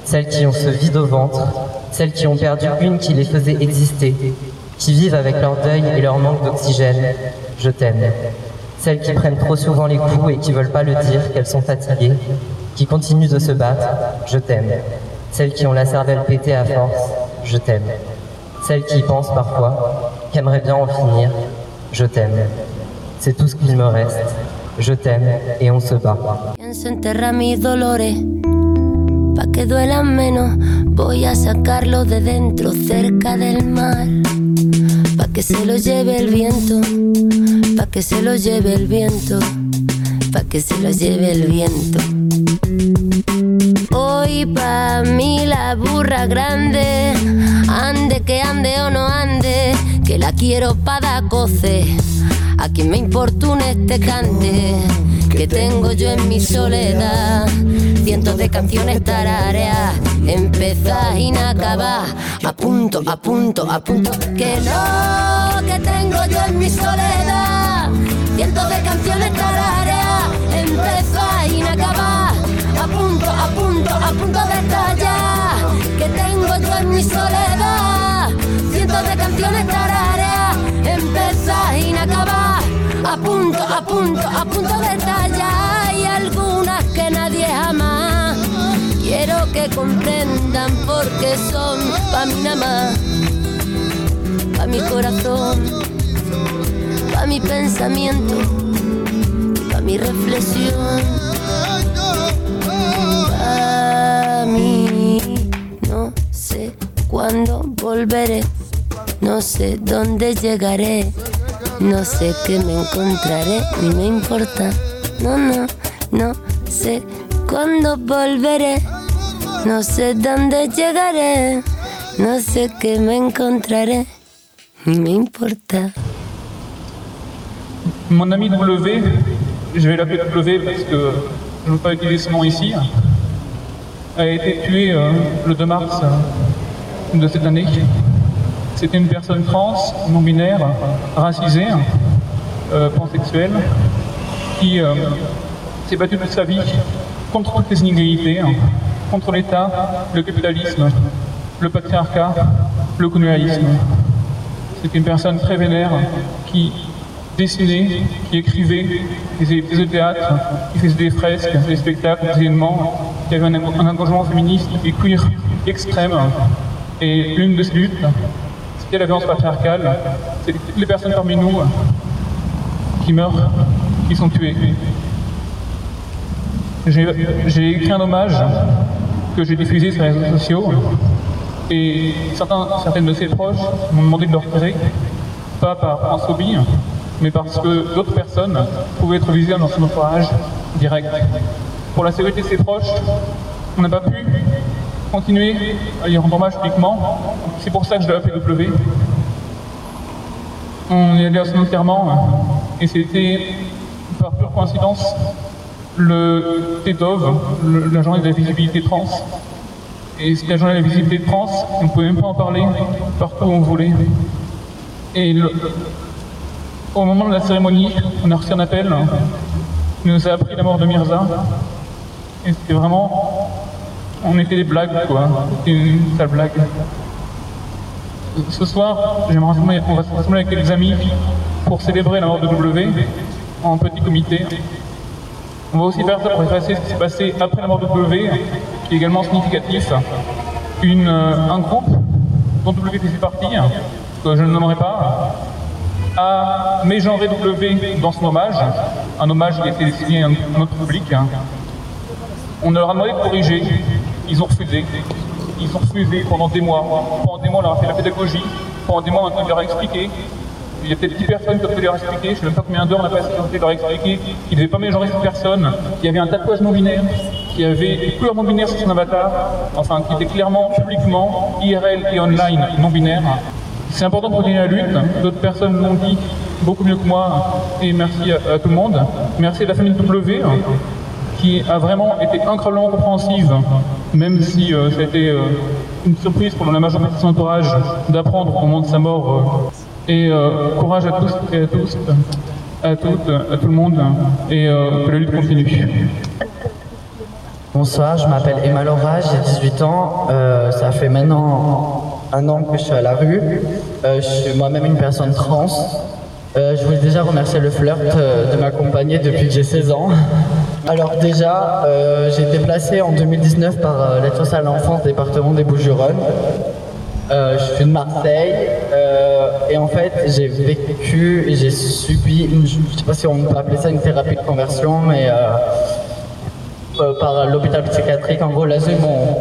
Celles qui ont ce vide au ventre, celles qui ont perdu une qui les faisait exister, qui vivent avec leur deuil et leur manque d'oxygène, je t'aime. Celles qui prennent trop souvent les coups et qui veulent pas le dire, qu'elles sont fatiguées, qui continuent de se battre, je t'aime. Celles qui ont la cervelle pétée à force, je t'aime. Celles qui pensent parfois, qui aimeraient bien en finir, je t'aime. C'est tout ce qu'il me reste. Je t'aime et on se bat. Pienso enterrar mis dolores, pa' que duelan menos. Voy a sacarlo de dentro, cerca del mar, pa' que se lo lleve el viento, pa' que se lo lleve el viento, que se lo lleve el viento. Hoy pa' mí la burra grande, ande que ande o no ande, que la quiero para coce. A quien me importune este cante que tengo yo en mi soledad. Cientos de canciones tarareas, empezar y inacabar. A punto, a punto, a punto. Que no, que tengo yo en mi soledad. Cientos de canciones tarareas, punto, de estallar. Que tengo yo en mi soledad. Cientos de canciones tarareas, empezar y inacabar. A punto, a punto, a punto de estallar. Hay algunas que nadie jamás. Quiero que comprendan porque son pa' mi nada. Pa' mi corazón, pa' mi pensamiento, pa' mi reflexión. Volveré, no sé dónde llegaré, no sé qué me encontraré, ni me importa. No, no, no sé cuándo volveré, no sé dónde llegaré, no sé qué me encontraré, ni me importa. Mon ami W, je vais l'appeler W parce que je ne veux pas utiliser ce nom ici, a été tué euh, le 2 mars euh, de cette année. C'était une personne trans, non-binaire, racisée, euh, pansexuelle, qui euh, s'est battue toute sa vie contre toutes les inégalités, hein, contre l'État, le capitalisme, le patriarcat, le colonialisme. C'était une personne très vénère qui dessinait, qui écrivait, qui faisait des théâtre, qui faisait des fresques, des spectacles, des événements, qui avait un, un engagement féministe et queer extrême. Et l'une de ses luttes, c'était la violence patriarcale. C'est toutes les personnes parmi nous qui meurent, qui sont tuées. J'ai écrit un hommage que j'ai diffusé sur les réseaux sociaux et certains, certaines de ses proches m'ont demandé de le retirer, pas par transphobie, mais parce que d'autres personnes pouvaient être visées dans son entourage direct. Pour la sécurité de ses proches, on n'a pas pu continuer à lui rendre hommage publiquement. C'est pour ça que je l'ai appelé W. On est allé à son enterrement et c'était par pure coïncidence le TEDOV, la journée de la visibilité trans. Et la journée de la visibilité trans, on ne pouvait même pas en parler partout où on voulait. Et au moment de la cérémonie, on a reçu un appel qui nous a appris la mort de Mirza. Et c'était vraiment. On était des blagues, quoi. C'était une sale blague. Ce soir, on va se rassembler avec quelques amis pour célébrer la mort de W en petit comité. On va aussi faire ça pour effacer ce qui s'est passé après la mort de W, qui est également significatif. Euh, un groupe dont W faisait partie, que je ne nommerai pas, à Mégenré W dans son hommage, un hommage qui a été destiné à notre public. On leur a demandé de corriger, ils ont refusé. Ils ont refusé pendant des mois. Pendant des mois, on leur a fait la pédagogie. Pendant des mois, on leur a expliqué. Il y a peut-être 10 personnes qui ont fait leur expliquer, je ne sais même pas combien d'heures on a passé à leur expliquer qu'il ne devait pas mégenrer cette personne, qu'il y avait un tatouage non binaire, qu'il y avait des couleurs non binaires sur son avatar, enfin qui était clairement, publiquement, IRL et online non binaire. C'est important de continuer la lutte, d'autres personnes l'ont dit beaucoup mieux que moi, et merci à, à tout le monde. Merci à la famille W, qui a vraiment été incroyablement compréhensive, même si euh, été euh, une surprise pour la majeure partie de son entourage d'apprendre au moment de sa mort. euh, et euh, courage à tous et à tous, à toutes, à tout le monde, et euh, que la lutte continue. Bonsoir, je m'appelle Emma Laura, j'ai 18 ans. Ça fait maintenant un an que je suis à la rue. Je suis moi-même une personne trans. Je voulais déjà remercier le flirt de m'accompagner depuis que j'ai 16 ans. Alors déjà, euh, j'ai été placé en 2019 par euh, l'aide sociale à l'enfance département des Bouches-du-Rhône. Euh, je suis de Marseille euh, et en fait j'ai vécu j'ai subi, une, je sais pas si on peut appeler ça une thérapie de conversion, mais par l'hôpital psychiatrique. En gros, là, ils m'ont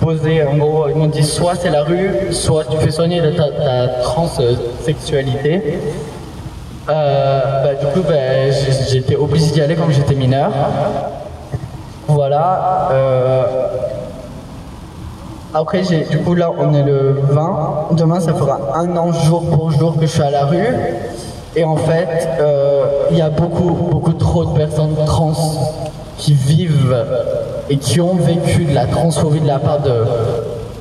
posé, en gros, ils m'ont dit soit c'est la rue, soit tu fais soigner ta transsexualité. Euh, bah, du coup, bah, été obligé d'y aller quand j'étais mineur. Voilà. euh, après, du coup, là, on est le 20. Demain, ça fera un an jour pour jour que je suis à la rue. Et en fait, euh, il y a beaucoup, beaucoup trop de personnes trans qui vivent et qui ont vécu de la transphobie de la part de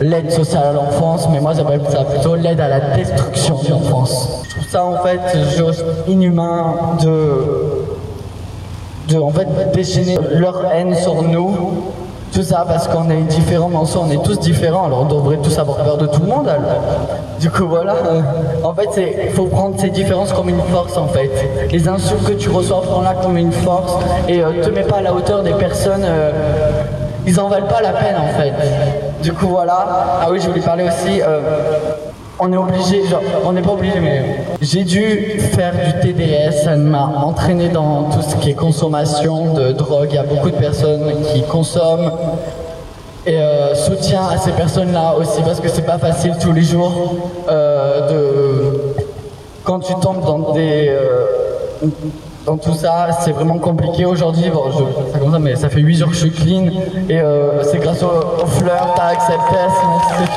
l'aide sociale à l'enfance, mais moi j'appelle ça plutôt l'aide à la destruction de l'enfance. Je trouve ça en fait juste inhumain de, de en fait déchaîner leur haine sur nous. Tout ça parce qu'on est différents, mais en soi on est tous différents, alors on devrait tous avoir peur de tout le monde. Du coup voilà, euh, en fait il faut prendre ces différences comme une force en fait. Les insultes que tu reçois, prends-la comme une force et euh, te mets pas à la hauteur des personnes, euh, ils en valent pas la peine en fait. Du coup voilà, ah oui je voulais parler aussi, euh, on est obligé, genre, on n'est pas obligé, mais j'ai dû faire du TDS, ça m'a entraîné dans tout ce qui est consommation de drogue. Il y a beaucoup de personnes qui consomment. Et euh, soutien à ces personnes-là aussi, parce que c'est pas facile tous les jours euh, de. Quand tu tombes dans des. Dans tout ça, c'est vraiment compliqué aujourd'hui. Bon, je, ça comme ça, mais ça fait 8 jours que je suis clean. Et euh, c'est grâce aux, aux fleurs, c'était fini.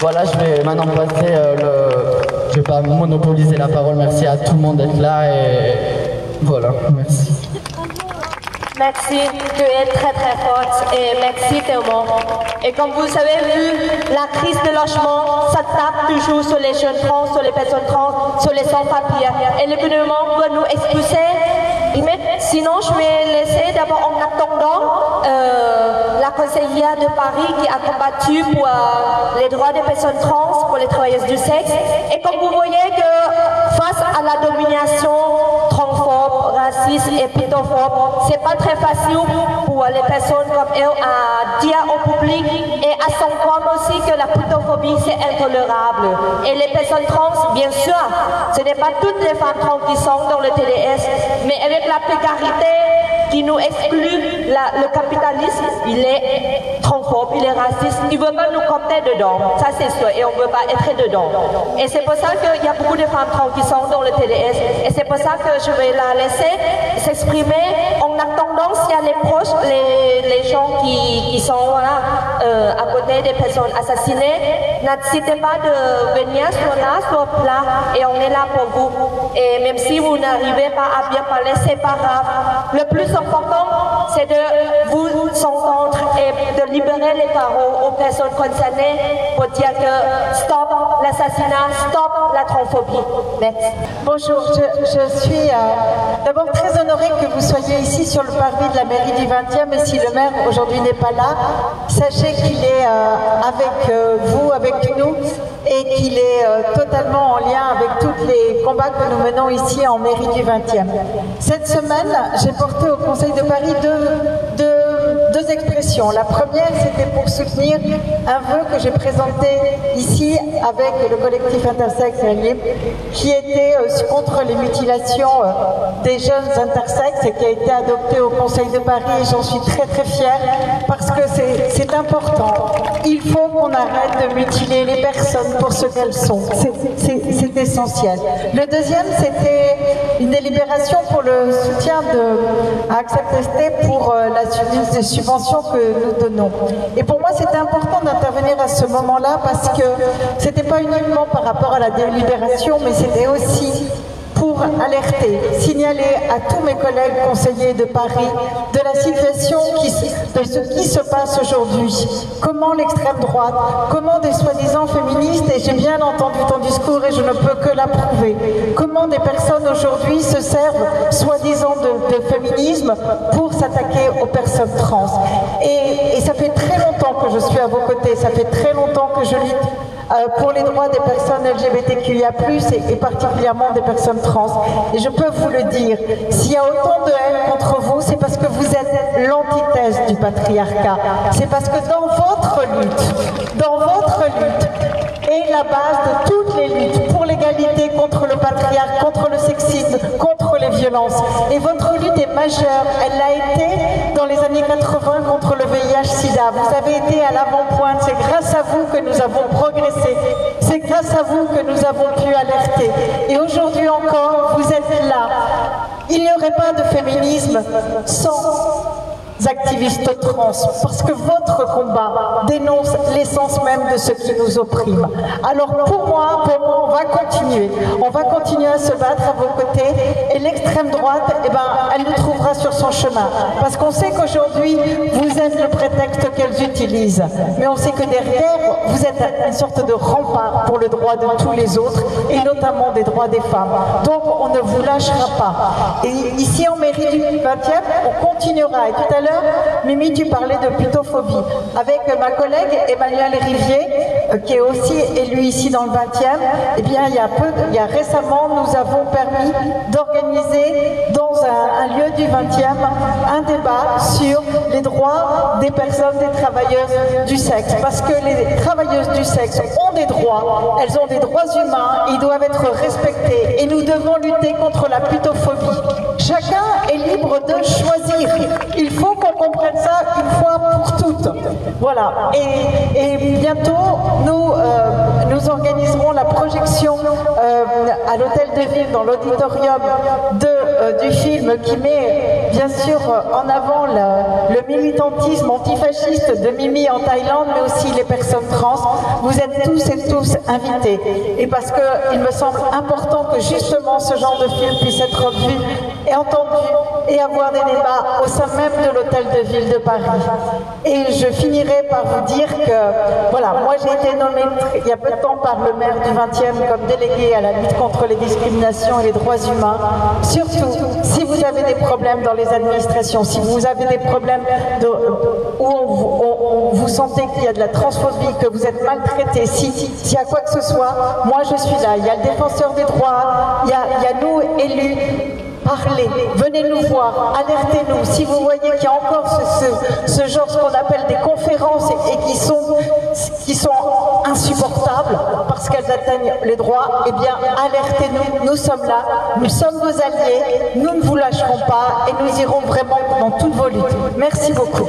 Voilà, je vais maintenant passer euh, le. Je vais pas monopoliser la parole. Merci à tout le monde d'être là et voilà, merci. Merci, tu es très très forte et merci tellement. Et comme vous avez vu, la crise de logement, ça tape toujours sur les jeunes trans, sur les personnes trans, sur les sans-papiers. Et le gouvernement veut nous expulser. Mais sinon, je vais laisser d'abord en attendant euh, la conseillère de Paris qui a combattu pour euh, les droits des personnes trans, pour les travailleuses du sexe. Et comme vous voyez que face à la domination et pédophobe, c'est pas très facile pour les personnes comme elle à dire au public et à s'en compte aussi que la pédophobie c'est intolérable. Et les personnes trans, bien sûr, ce n'est pas toutes les femmes trans qui sont dans le TDS, mais avec la précarité qui nous exclut, le capitalisme, il est transphobe, il est raciste, il ne veut pas nous compter dedans, ça c'est sûr, et on ne veut pas être dedans. Et c'est pour ça qu'il y a beaucoup de femmes trans qui sont dans le TDS, et c'est pour ça que je vais la laisser s'exprimer en attendant s'il y a les proches, les, les gens qui, qui sont voilà, euh, à côté des personnes assassinées, n'hésitez pas de venir sur là, sur là, et on est là pour vous. Et même si vous n'arrivez pas à bien parler, c'est pas grave. Le plus important, c'est de vous entendre et de libérer les paroles aux personnes concernées pour dire que stop l'assassinat, stop la transphobie. Merci. Bonjour, je, suis euh, d'abord très honorée que vous soyez ici sur le parvis de la mairie du 20e et si le maire aujourd'hui n'est pas là, sachez qu'il est euh, avec euh, vous, avec nous et qu'il est totalement en lien avec tous les combats que nous menons ici en mairie du 20e. Cette semaine, j'ai porté au Conseil de Paris deux- deux expressions. La première, c'était pour soutenir un vœu que j'ai présenté ici avec le collectif intersexe et libre, qui était euh, contre les mutilations euh, des jeunes intersexes et qui a été adopté au Conseil de Paris. J'en suis très très fière parce que c'est- important. Il faut qu'on arrête de mutiler les personnes pour ce qu'elles sont. C'est- essentiel. Le deuxième, c'était une délibération pour le soutien de, à Accept pour euh, la su- des que nous donnons. Et pour moi, c'était important d'intervenir à ce moment-là parce que c'était pas uniquement par rapport à la délibération, mais c'était aussi alerter, signaler à tous mes collègues conseillers de Paris de la situation de ce qui se passe aujourd'hui. Comment l'extrême droite, comment des soi-disant féministes, et j'ai bien entendu ton discours et je ne peux que l'approuver, comment des personnes aujourd'hui se servent soi-disant de, féminisme pour s'attaquer aux personnes trans. Et, et ça fait très longtemps que je suis à vos côtés, ça fait très longtemps que je lutte pour les droits des personnes LGBTQIA+, et, et particulièrement des personnes trans. Et je peux vous le dire, s'il y a autant de haine contre vous, c'est parce que vous êtes l'antithèse du patriarcat. C'est parce que dans votre lutte, dans votre lutte, est la base de toutes les luttes pour l'égalité contre le patriarcat, contre le sexisme, contre les violences. Et votre lutte est majeure. Elle l'a été dans les années 80 contre le VIH-Sida. Vous avez été à l'avant-pointe. C'est grâce à vous que nous avons progressé. C'est grâce à vous que nous avons pu alerter. Et aujourd'hui encore, vous êtes là. Il n'y aurait pas de féminisme sans activistes trans, parce que votre combat dénonce l'essence même de ce qui nous opprime. Alors pour moi, pour moi, on va continuer. On va continuer à se battre à vos côtés et l'extrême droite, eh ben, elle nous trouvera sur son chemin. Parce qu'on sait qu'aujourd'hui, vous êtes le prétexte qu'elles utilisent. Mais on sait que derrière, vous êtes une sorte de rempart pour le droit de tous les autres et notamment des droits des femmes. Donc on ne vous lâchera pas. Et ici en mairie du 20e, on continuera. Et tout à l'heure, Mimi, tu parlais de putophobie. Avec ma collègue Emmanuel Rivier, euh, qui est aussi élu ici dans le 20e, eh bien, il y a, peu, il y a récemment, nous avons permis d'organiser dans un, un lieu du 20e un débat sur les droits des personnes, des travailleuses du sexe. Parce que les travailleuses du sexe ont des droits, elles ont des droits humains, ils doivent être respectés. Et nous devons lutter contre la putophobie. Chacun est libre de choisir. Il faut qu'on comprenne ça une fois pour toutes. Voilà. Et, bientôt, nous, euh, nous organiserons la projection euh, à l'hôtel de ville, dans l'auditorium euh, du film qui met bien sûr en avant la- le militantisme antifasciste de Mimi en Thaïlande, mais aussi les personnes trans. Vous êtes tous et tous invités. Et parce qu'il me semble important que justement ce genre de film puisse être vu et entendu et avoir des débats au sein même de l'hôtel de ville de Paris. Et je finirai par vous dire que, voilà, moi j'ai été nommée il y a peu de temps par le maire du 20e comme déléguée à la lutte contre les discriminations et les droits humains. Surtout, si vous avez des problèmes dans les administrations, si vous avez des problèmes où vous, sentez qu'il y a de la transphobie, que vous êtes maltraité, si, s'il y a quoi que ce soit, moi je suis là. Il y a le défenseur des droits, il y a nous élus. Parlez, venez nous voir, alertez-nous. Si vous voyez qu'il y a encore ce, genre, ce qu'on appelle des conférences et, qui, sont, insupportables parce qu'elles atteignent les droits, eh bien alertez-nous, nous sommes là, nous sommes vos alliés, nous ne vous lâcherons pas et nous irons vraiment dans toutes vos luttes. Merci beaucoup.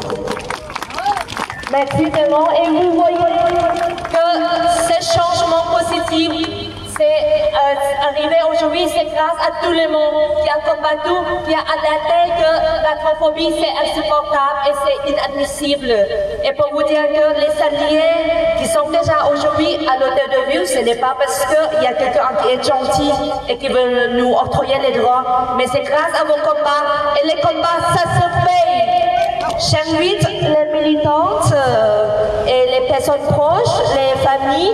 Merci tellement. Et vous voyez que ce changement positif, c'est euh, arrivé aujourd'hui, c'est grâce à tout le monde qui a combattu, qui a alerté que la transphobie c'est insupportable et c'est inadmissible. Et pour vous dire que les alliés qui sont déjà aujourd'hui à l'hôtel de ville, ce n'est pas parce qu'il y a quelqu'un qui est gentil et qui veut nous octroyer les droits, mais c'est grâce à vos combats. Et les combats, ça se paye. J'invite les militantes euh, et les personnes proches, les familles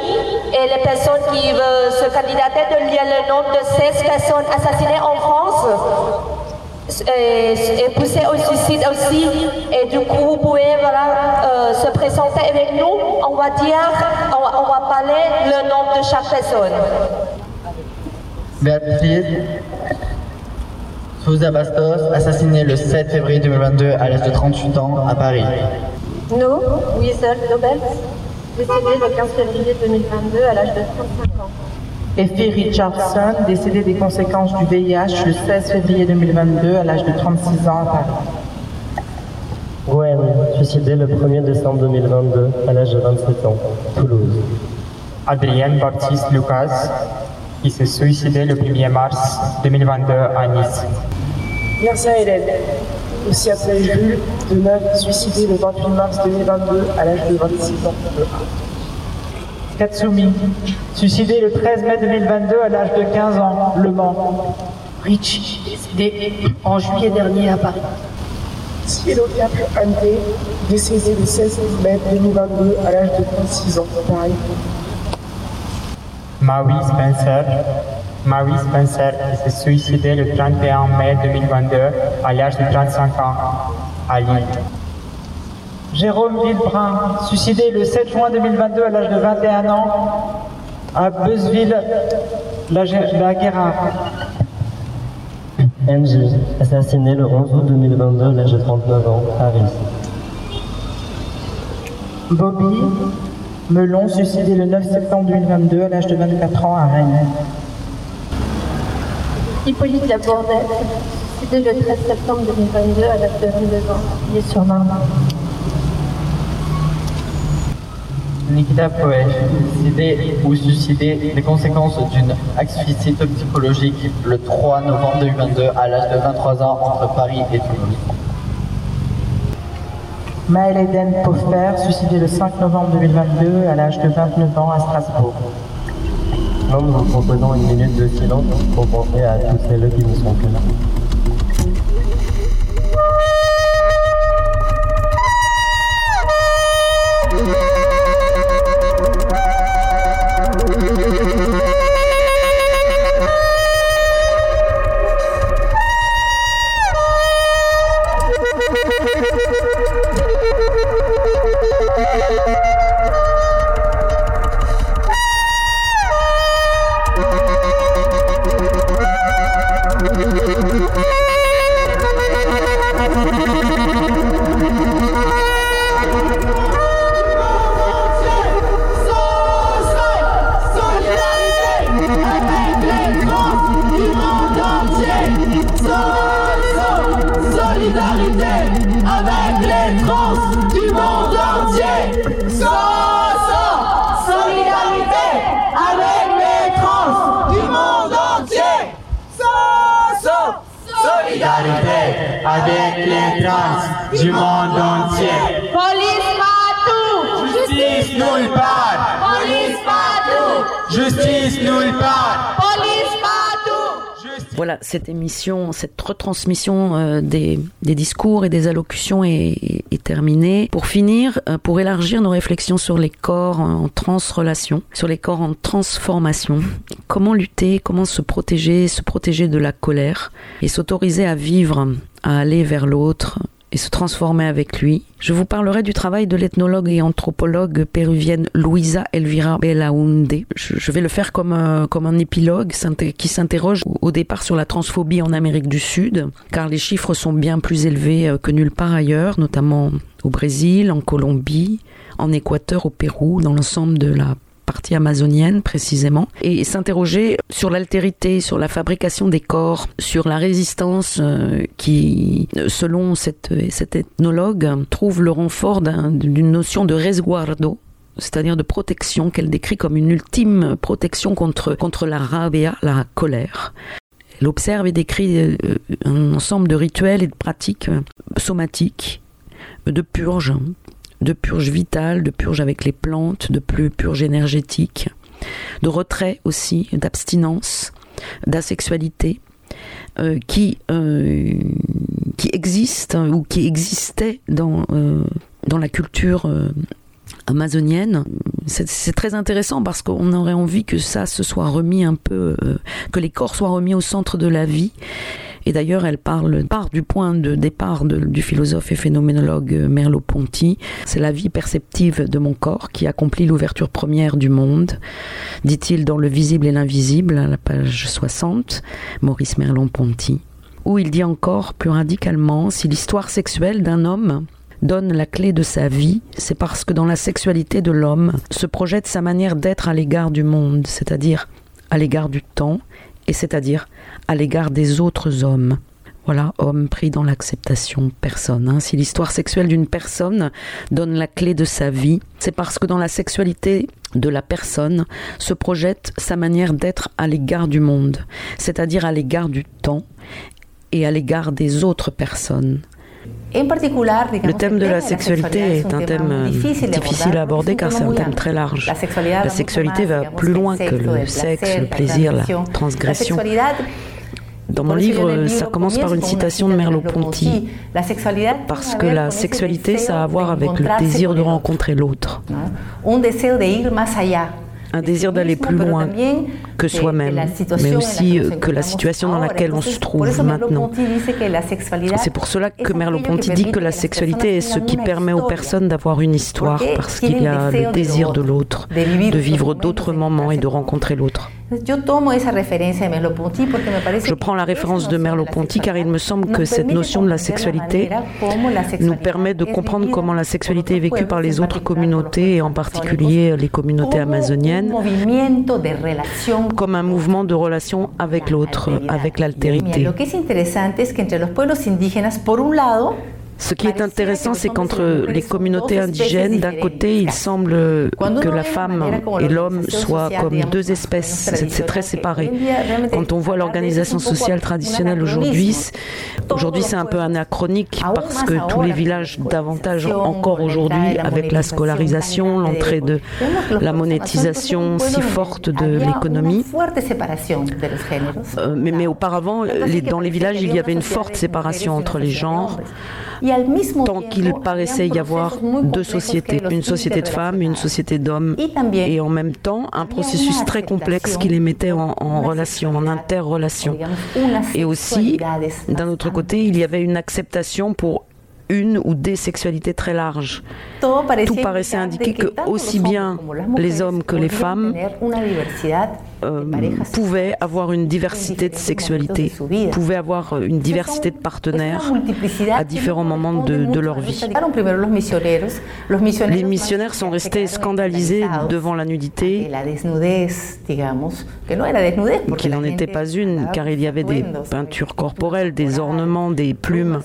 et les personnes qui veulent se candidater de lire le nom de 16 personnes assassinées en France et, pousser au suicide aussi. Et du coup, vous pouvez euh, se présenter avec nous. On va dire, on va, parler le nom de chaque personne. Béatrice Souza Bastos, assassinée le 7 février 2022 à l'âge de 38 ans à Paris. No, Weasel Nobel, décédé le 15 février 2022 à l'âge de 35 ans. Effie Richardson, décédée des conséquences du VIH le 16 février 2022 à l'âge de 36 ans à Paris. Gwen, suicidée le 1er décembre 2022 à l'âge de 27 ans, Toulouse. Adrienne Baptiste Lucas, qui s'est suicidée le 1er mars 2022 à Nice. Mirza Hélène, aussi appelée Jules, de Neuve, suicidée le 28 mars 2022 à l'âge de 26 ans. Katsumi, suicidé le 13 mai 2022 à l'âge de 15 ans, Le Mans. Rich, décédé en juillet dernier à Paris. Cielo Capre Ante, décédé le 16 mai 2022 à l'âge de 36 ans. Paris. Maui Spencer, Maui Spencer, qui s'est suicidée le 31 mai 2022 à l'âge de 35 ans à Lille. Jérôme Villebrun, suicidé le 7 juin 2022 à l'âge de 21 ans à Beuzeville, la, la Guérard. NJ, assassiné le 11 août 2022 à l'âge de 39 ans, Paris. Bobby Melon, suicidé le 9 septembre 2022 à l'âge de 24 ans à Rennes. Hippolyte Labourdette, décédé le 13 septembre 2022 à l'âge de 22 ans, il est sur Marne. Nikita Poel, décédé ou suicidé des conséquences d'une asphyxie psychologique le 3 novembre 2022 à l'âge de 23 ans entre Paris et Toulouse. Maël Eden Poffer, suicidé le 5 novembre 2022 à l'âge de 29 ans à Strasbourg. Nous vous proposons une minute de silence pour penser à tous celles qui ne sont plus là. Cette émission, cette retransmission euh, des, discours et des allocutions est, est terminée. Pour finir, euh, pour élargir nos réflexions sur les corps en transrelation, sur les corps en transformation, comment lutter, comment se protéger, se protéger de la colère et s'autoriser à vivre, à aller vers l'autre, et se transformer avec lui. Je vous parlerai du travail de l'ethnologue et anthropologue péruvienne Luisa Elvira Belaunde. Je vais le faire comme un, comme un épilogue qui s'interroge au départ sur la transphobie en Amérique du Sud, car les chiffres sont bien plus élevés que nulle part ailleurs, notamment au Brésil, en Colombie, en Équateur, au Pérou, dans l'ensemble de la partie amazonienne précisément, et s'interroger sur l'altérité, sur la fabrication des corps, sur la résistance euh, qui, selon cette, cette ethnologue, trouve le renfort d'une notion de resguardo, c'est-à-dire de protection qu'elle décrit comme une ultime protection contre, contre la rabia, la colère. Elle observe et décrit un ensemble de rituels et de pratiques somatiques, de purges, de purge vitale, de purge avec les plantes, de plus purge énergétique, de retrait aussi, d'abstinence, d'asexualité, euh, qui, euh, qui existe ou qui existait dans, euh, dans la culture amazonienne. C'est très intéressant parce qu'on aurait envie que ça se soit remis un peu, que les corps soient remis au centre de la vie. Et d'ailleurs, elle parle, part du point de départ du philosophe et phénoménologue Merleau-Ponty. C'est la vie perceptive de mon corps qui accomplit l'ouverture première du monde, dit-il dans Le visible et l'invisible, à la page 60, Maurice Merleau-Ponty. Où il dit encore plus radicalement, si l'histoire sexuelle d'un homme donne la clé de sa vie, c'est parce que dans la sexualité de l'homme se projette sa manière d'être à l'égard du monde, c'est-à-dire à l'égard du temps, et c'est-à-dire à l'égard des autres hommes. Voilà, homme pris dans l'acceptation, personne. hein. Si l'histoire sexuelle d'une personne donne la clé de sa vie, c'est parce que dans la sexualité de la personne se projette sa manière d'être à l'égard du monde, c'est-à-dire à l'égard du temps et à l'égard des autres personnes. Le thème de la sexualité est un thème euh, difficile à aborder car c'est un thème très large. La sexualité va plus loin que le sexe, le plaisir, la transgression. Dans mon livre, ça commence par une citation de Merleau-Ponty, parce que la sexualité, ça a à voir avec le désir de rencontrer l'autre, un allá. un désir d'aller plus loin que soi-même, mais aussi euh, que la situation dans laquelle on se trouve maintenant. C'est pour cela que Merleau-Ponty dit que la sexualité est ce qui permet aux personnes d'avoir une histoire, parce qu'il y a le désir de l'autre, de vivre d'autres moments et de rencontrer l'autre. Yo tomo esa referencia de Merleau-Ponty porque me parece Je prends la référence de Merleau-Ponty car il me semble que cette notion de la sexualité nous permet de comprendre comment la sexualité est vécue par les autres communautés et en particulier les communautés amazoniennes comme un mouvement de relation avec l'autre, avec l'altérité. Ce qui est intéressant, c'est qu'entre les communautés indigènes, d'un côté, il semble que la femme et l'homme soient comme deux espèces. C'est très séparé. Quand on voit l'organisation sociale traditionnelle aujourd'hui, aujourd'hui c'est un peu anachronique parce que tous les villages, davantage encore aujourd'hui, avec la scolarisation, l'entrée de la monétisation si forte de l'économie, euh, mais, mais auparavant, les- dans les villages, il y avait une forte séparation entre les genres. Tant qu'il paraissait y avoir deux sociétés, une société de femmes, une société d'hommes, et en même temps un processus très complexe qui les mettait en, en relation, en interrelation. Et aussi, d'un autre côté, il y avait une acceptation pour une ou des sexualités très larges. Tout paraissait indiquer que aussi bien les hommes que les femmes euh, pouvaient avoir une diversité de sexualité, pouvaient avoir euh, une diversité de partenaires à différents moments de, leur vie. Les missionnaires sont restés scandalisés devant la nudité, qui n'en était pas une, car il y avait des peintures corporelles, des ornements, des plumes,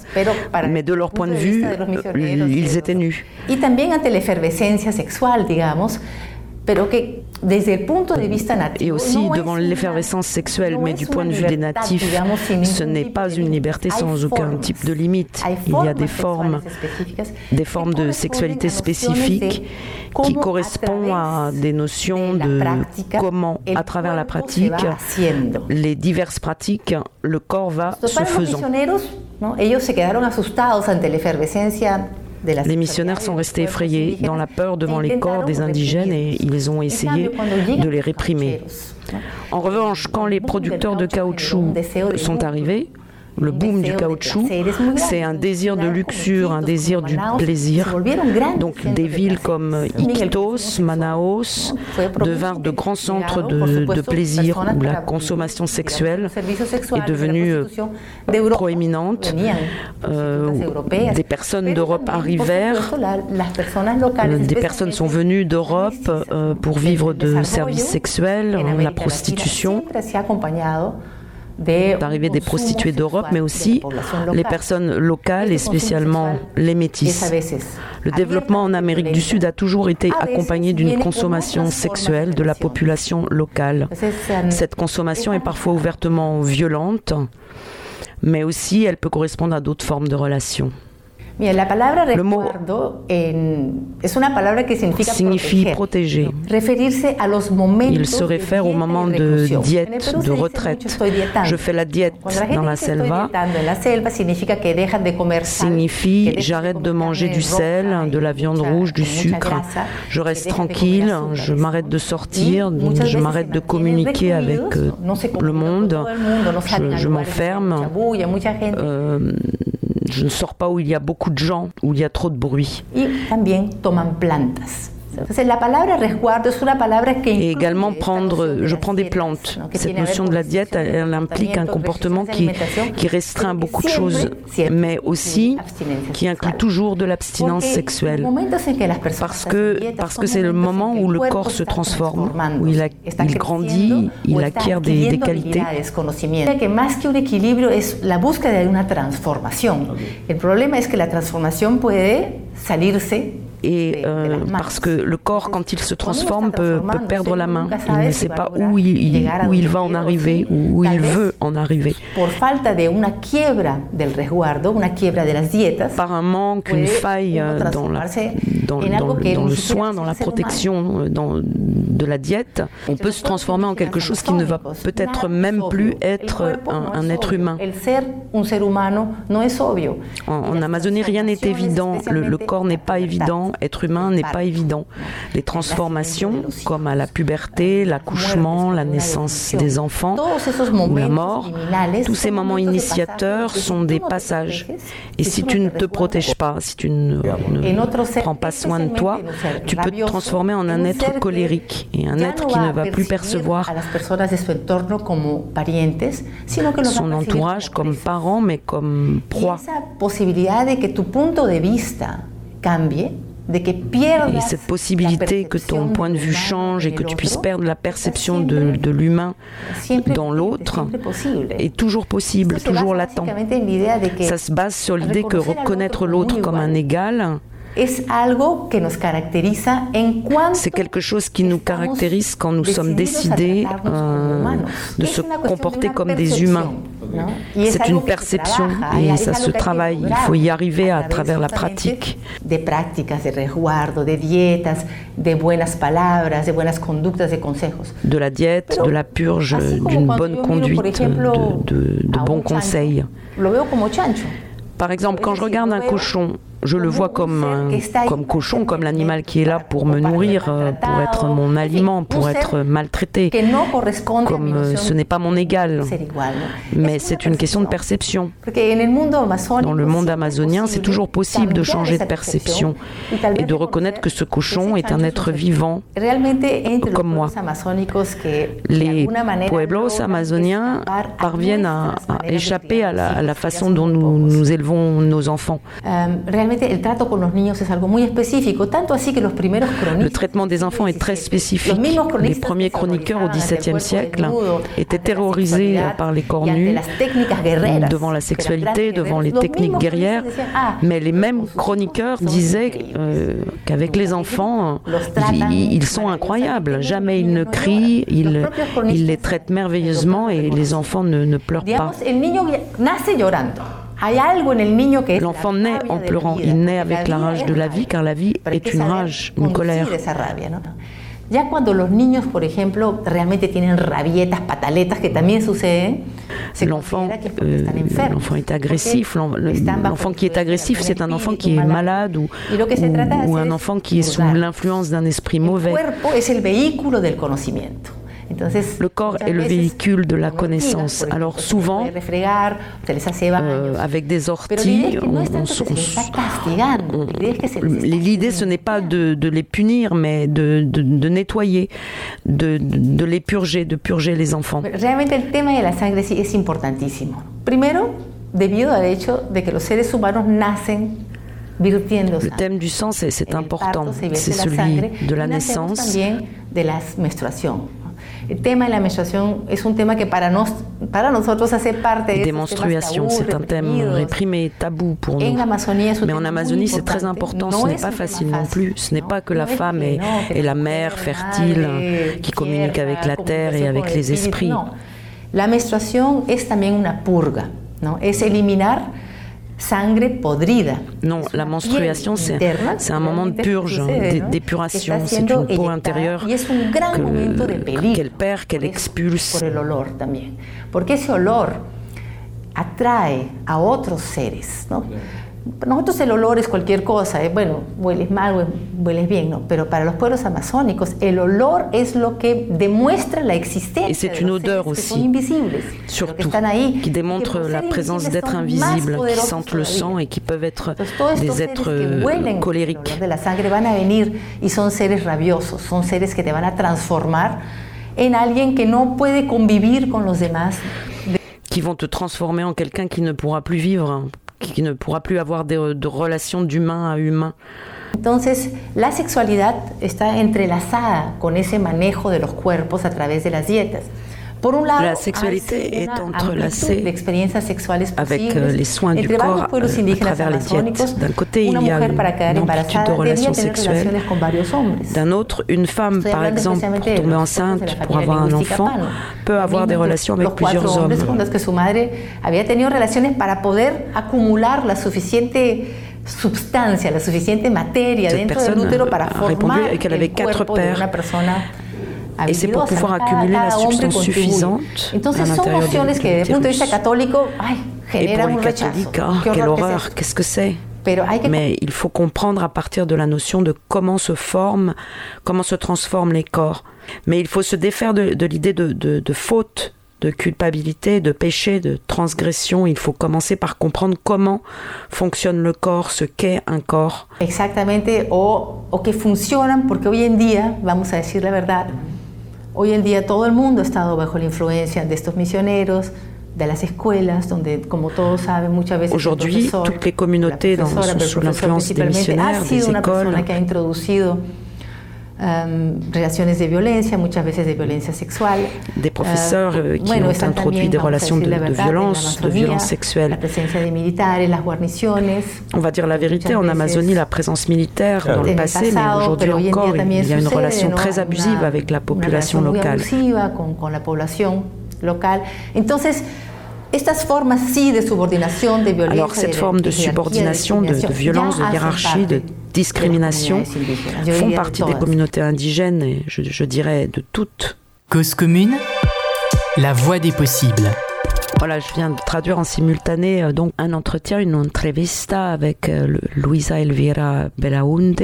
mais de leur point de vue, euh, ils étaient nus. Et aussi devant l'effervescence sexuelle, mais du point de vue des natifs, ce n'est pas une liberté sans aucun type de limite. Il y a des formes, des formes de sexualité spécifiques qui correspondent à des notions de comment, à travers la pratique, les diverses pratiques, le corps va se faisant. Les missionnaires sont restés effrayés dans la peur devant les corps des indigènes et ils ont essayé de les réprimer. En revanche, quand les producteurs de caoutchouc sont arrivés, le boom du caoutchouc, c'est un désir de luxure, un désir du plaisir. Donc des villes comme Iquitos, Manaus devinrent de grands centres de, de plaisir où la consommation sexuelle est devenue euh, proéminente. Euh, des personnes d'Europe arrivèrent, des personnes sont venues d'Europe euh, pour vivre de services sexuels, la prostitution. D'arrivée des prostituées d'Europe, mais aussi les personnes locales et spécialement les métis. Le développement en Amérique du Sud a toujours été accompagné d'une consommation sexuelle de la population locale. Cette consommation est parfois ouvertement violente, mais aussi elle peut correspondre à d'autres formes de relations. Mira, la palabra en- es una palabra que significa Signifie proteger. protéger. Referirse a los momentos Il se réfère au moment de diète, de retraite. Je fais la diète dans la selva. la selva significa que dejan de comer sal, signifie j'arrête de manger du sel, de la viande rouge, du sucre, je reste tranquille, je m'arrête de sortir, je m'arrête de communiquer avec euh, le monde, je, je m'enferme, euh, je ne sors pas où il y a beaucoup de gens, où il y a trop de bruit. y también toman plantas. Et également prendre, je prends des plantes. Cette notion de la diète, elle, implique un comportement qui, qui restreint beaucoup de choses, mais aussi qui inclut toujours de l'abstinence sexuelle. Parce que parce que c'est le moment où le corps se transforme, où il, a- il grandit, il acquiert des, des qualités. la búsqueda de una transformación. El problema es que la transformación puede salirse Et euh, parce que le corps, quand il se transforme, peut, peut perdre la main. Il ne sait pas où il, il- où il va en arriver, où il veut en arriver. Par un manque, une faille euh, dans, la- dans, dans le, dans le soin, dans la protection euh, dans, de la diète, on peut se transformer en quelque chose qui ne va peut-être même plus être un, un être humain. En, en Amazonie, rien n'est évident. Le, le corps n'est pas évident. Être humain n'est pas évident. Les transformations, comme à la puberté, l'accouchement, la naissance des enfants ou la mort, tous ces moments initiateurs sont des passages. Et si tu ne te protèges pas, si tu ne, prends pas soin de toi, tu peux te transformer en un être colérique et un être qui ne va plus percevoir son entourage comme parent, mais comme proie. de que tu punto de vista cambie, Et cette possibilité que ton point de vue change et que tu puisses perdre la perception de, de l'humain dans l'autre est toujours possible, toujours latent. Ça se base sur l'idée que reconnaître l'autre comme un égal, c'est quelque chose qui nous caractérise quand nous sommes décidés euh, de se comporter comme des humains. C'est une perception et ça se travaille. Il faut y arriver à travers la pratique. de prácticas de resguardo, de dietas, de buenas palabras, de buenas conductas, de consejos. de la diète, de la purge, d'une bonne conduite, de, de- de bons conseils. Par exemple, quand je regarde un cochon, je le vois comme, comme cochon, comme l'animal qui est là pour me nourrir, euh, pour être mon aliment, pour être maltraité. Comme euh, ce n'est pas mon égal. Mais c'est une question de perception. Dans le monde amazonien, c'est toujours possible de changer de perception et de reconnaître que ce cochon est un être vivant comme moi. Les pueblos amazoniens parviennent à, échapper à la, façon dont nous élevons nos enfants. Realmente el trato con los niños es algo muy específico, tanto así que los primeros Le traitement des enfants est très spécifique. Les premiers chroniqueurs au XVIIe siècle étaient terrorisés par les corps nus, devant la sexualité, devant les techniques guerrières. Mais les mêmes chroniqueurs disaient euh, qu'avec les enfants, ils, ils sont incroyables. Jamais ils ne crient, ils, ils les traitent merveilleusement et les enfants ne, ne pleurent pas. El el L'enfant naît en pleurant. Il naît avec la rage de la vie, car la vie est une rage, une colère. Ya cuando los niños, por ejemplo, realmente tienen rabietas, pataletas, que también suceden, se L'enfant enfermos. l'enfant est agressif. L'enfant qui est agressif, c'est un enfant qui est malade ou, un enfant qui est sous l'influence d'un esprit El mauvais. cuerpo es el vehículo del conocimiento. Le corps est le véhicule de la connaissance. Alors souvent, euh, avec des orties, L'idée, ce n'est pas de, de les punir, mais de, de- de nettoyer, de, les purger, de purger les enfants. Realmente el tema de la sangre es importantísimo. Primero, debido al hecho de que los seres humanos nacen Le thème du sang, c'est important. C'est la celui de la naissance. El tema de la menstruación es un tema que para, nos, para nosotros hace parte de tabú, c'est un thème réprimé, tabou pour En nous. Mais en Amazonie, c'est très important. No Ce n'est es pas facile non fácil, plus. Ce n'est pas que la femme est, la mère fertile qui communique avec la terre et avec les esprits. no. La menstruación es también una purga, ¿no? Es eliminar. Non, la menstruation, c'est un moment de purge, d'é- ¿no? d'épuration. C'est une peau intérieure qu'elle perd, qu'elle expulse. Porque ese olor atrae a otros seres, ¿no? Nosotros el olor es cualquier cosa, es bueno, hueles mal, hue- hueles bien, ¿no? Pero para los pueblos amazónicos el olor es lo que demuestra la existencia Et c'est de une los odeur seres que son aussi, invisibles, pero que surtout, están ahí, qui démontre la présence d'êtres invisibles qui sentent le sang et qui peuvent être des êtres euh, colériques. olor de la sangre van a venir y son seres rabiosos, son seres que te van a transformar en alguien que no puede convivir con los demás. qui vont te transformer en quelqu'un qui ne pourra plus vivre, qui ne pourra plus avoir de, de relations d'humain à humain. Entonces, la sexualidad está entrelazada con ese manejo de los cuerpos a través de las dietas. La sexualité est entrelacée avec euh, les soins du corps euh, à travers les diètes. D'un côté, il y a une, amplitude de relations sexuelles. D'un autre, une femme, par exemple, pour tomber enceinte, pour avoir un enfant, peut avoir des relations avec plusieurs hommes. con los que su madre había tenido relaciones para poder acumular la suficiente materia Cette dentro del útero para répondu formar qu'elle el avait quatre cuerpo de pères. una persona Et c'est pour pouvoir accumuler la substance suffisante à l'intérieur de de Et pour les catholiques, ah, Qué quelle horreur, qu'est-ce que c'est? Mais il faut comprendre à partir de la notion de comment se forment, comment se transforment les corps. Mais il faut se défaire de, de l'idée de, de, de faute, de culpabilité, de péché, de transgression. Il faut commencer par comprendre comment fonctionne le corps, ce qu'est un corps. Exactamente, o, o que hoy en día, vamos a decir la verdad, hoy en día todo el mundo ha estado bajo la influencia de estos misioneros, de las escuelas, donde, como todos saben, muchas veces el Aujourd'hui, profesor, toutes les communautés la dans- profesora, sont pero el sous profesor l'influence des principalmente missionnaires, ha sido des una écoles. persona que ha introducido um, relaciones de violencia, muchas veces de violencia sexual. Des professeurs euh, qui bueno, ont introduit des relations de, de violence, de violence sexuelle. La presencia de militares, las guarniciones. On va dire la vérité, en Amazonie, la présence militaire dans le passé, mais aujourd'hui pero hoy en día encore, il y a une relation ¿no? très Una- abusive avec la population locale. abusiva con, con la población local. Entonces, estas formas sí de subordinación, de violencia, Alors cette de, forme de subordination, de, de violence, de hiérarchie, de discrimination font partie des communautés indigènes et je, je dirais de toutes. Cause commune, la voie des possibles. Voilà, je viens de traduire en simultané euh, donc un entretien, une entrevista avec euh, Luisa Elvira Belaunde,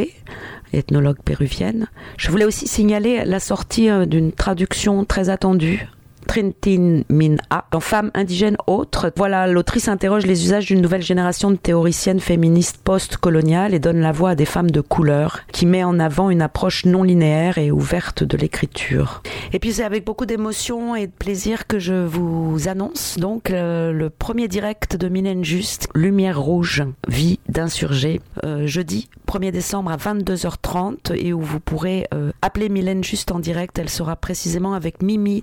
ethnologue péruvienne. Je voulais aussi signaler la sortie euh, d'une traduction très attendue. Trintin Min A, en femme indigène autre. Voilà, l'autrice interroge les usages d'une nouvelle génération de théoriciennes féministes post-coloniales et donne la voix à des femmes de couleur, qui met en avant une approche non linéaire et ouverte de l'écriture. Et puis c'est avec beaucoup d'émotion et de plaisir que je vous annonce donc euh, le premier direct de Mylène Juste, Lumière Rouge, Vie d'insurgés, euh, jeudi 1er décembre à 22h30 et où vous pourrez euh, appeler Mylène Juste en direct. Elle sera précisément avec Mimi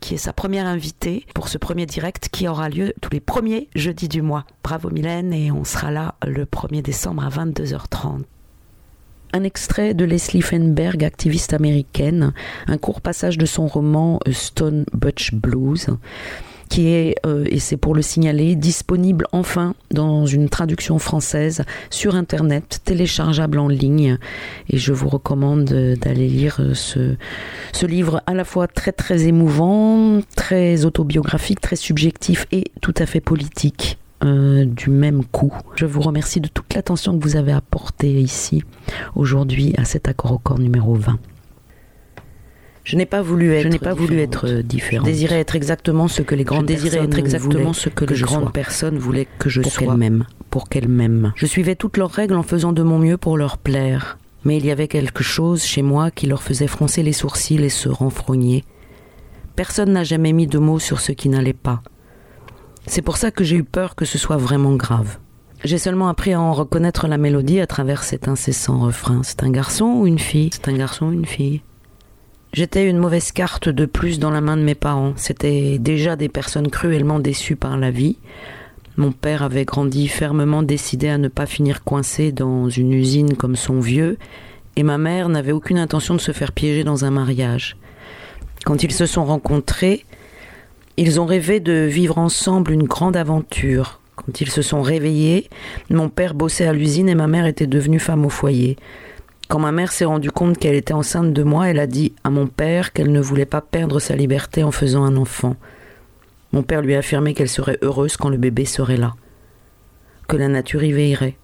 qui est sa première invitée pour ce premier direct qui aura lieu tous les premiers jeudis du mois. Bravo Mylène et on sera là le 1er décembre à 22h30. Un extrait de Leslie Fenberg, activiste américaine, un court passage de son roman euh, Stone Butch Blues, qui est, euh, et c'est pour le signaler, disponible enfin dans une traduction française sur Internet, téléchargeable en ligne. Et je vous recommande d'aller lire euh, ce, ce livre à la fois très très émouvant, très autobiographique, très subjectif et tout à fait politique. euh, du même coup. Je vous remercie de toute l'attention que vous avez apportée ici aujourd'hui à cet accord au corps numéro 20. Je n'ai pas voulu être, je n'ai pas voulu être différent. Je désirais être exactement ce que les grandes désirais être exactement voulaient ce que les je grandes sois. personnes voulaient que je Pour sois. qu'elles. Pour qu'elles m'aiment. Je suivais toutes leurs règles en faisant de mon mieux pour leur plaire. Mais il y avait quelque chose chez moi qui leur faisait froncer les sourcils et se renfrogner. Personne n'a jamais mis de mots sur ce qui n'allait pas. C'est pour ça que j'ai eu peur que ce soit vraiment grave. J'ai seulement appris à en reconnaître la mélodie à travers cet incessant refrain. C'est un garçon ou une fille? C'est un garçon ou une fille J'étais une mauvaise carte de plus dans la main de mes parents. C'étaient déjà des personnes cruellement déçues par la vie. Mon père avait grandi fermement décidé à ne pas finir coincé dans une usine comme son vieux, et ma mère n'avait aucune intention de se faire piéger dans un mariage. Quand ils se sont rencontrés, ils ont rêvé de vivre ensemble une grande aventure. Quand ils se sont réveillés, mon père bossait à l'usine et ma mère était devenue femme au foyer. Quand ma mère s'est rendue compte qu'elle était enceinte de moi, elle a dit à mon père qu'elle ne voulait pas perdre sa liberté en faisant un enfant. Mon père lui a affirmé qu'elle serait heureuse quand le bébé serait là. que la nature y veillerait.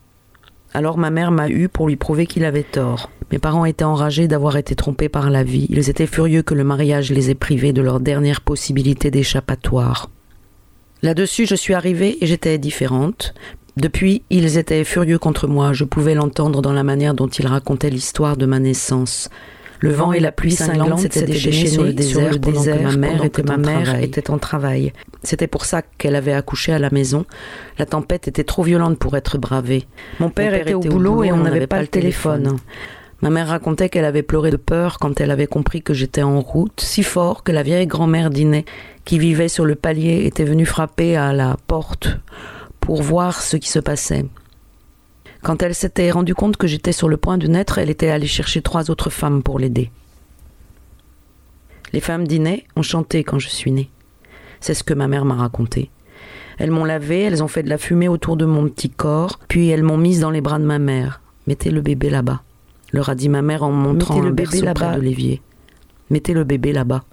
Alors ma mère m'a eu pour lui prouver qu'il avait tort. Mes parents étaient enragés d'avoir été trompés par la vie. Ils étaient furieux que le mariage les ait privés de leur dernière possibilité d'échappatoire. Là-dessus, je suis arrivée et j'étais différente. Depuis, ils étaient furieux contre moi. Je pouvais l'entendre dans la manière dont ils racontaient l'histoire de ma naissance. Le vent et la pluie cinglante s'étaient déchaînés sur le désert, pendant que ma mère, était, ma mère était en travail. C'était pour ça qu'elle avait accouché à la maison. La tempête était trop violente pour être bravée. Mon père, était, au boulot et on n'avait pas le téléphone. Ma mère racontait qu'elle avait pleuré de peur quand elle avait compris que j'étais en route, si fort que la vieille grand-mère dînait, qui vivait sur le palier, était venue frapper à la porte pour voir ce qui se passait. Quand elle s'était rendue compte que j'étais sur le point de naître, elle était allée chercher trois autres femmes pour l'aider. Les femmes dînaient, ont chanté quand je suis née. C'est ce que ma mère m'a raconté. Elles m'ont lavé, elles ont fait de la fumée autour de mon petit corps, puis elles m'ont mise dans les bras de ma mère. Mettez le bébé là-bas, leur a dit ma mère en montrant Mettez le bébé berceau près de l'évier. Mettez le bébé là-bas.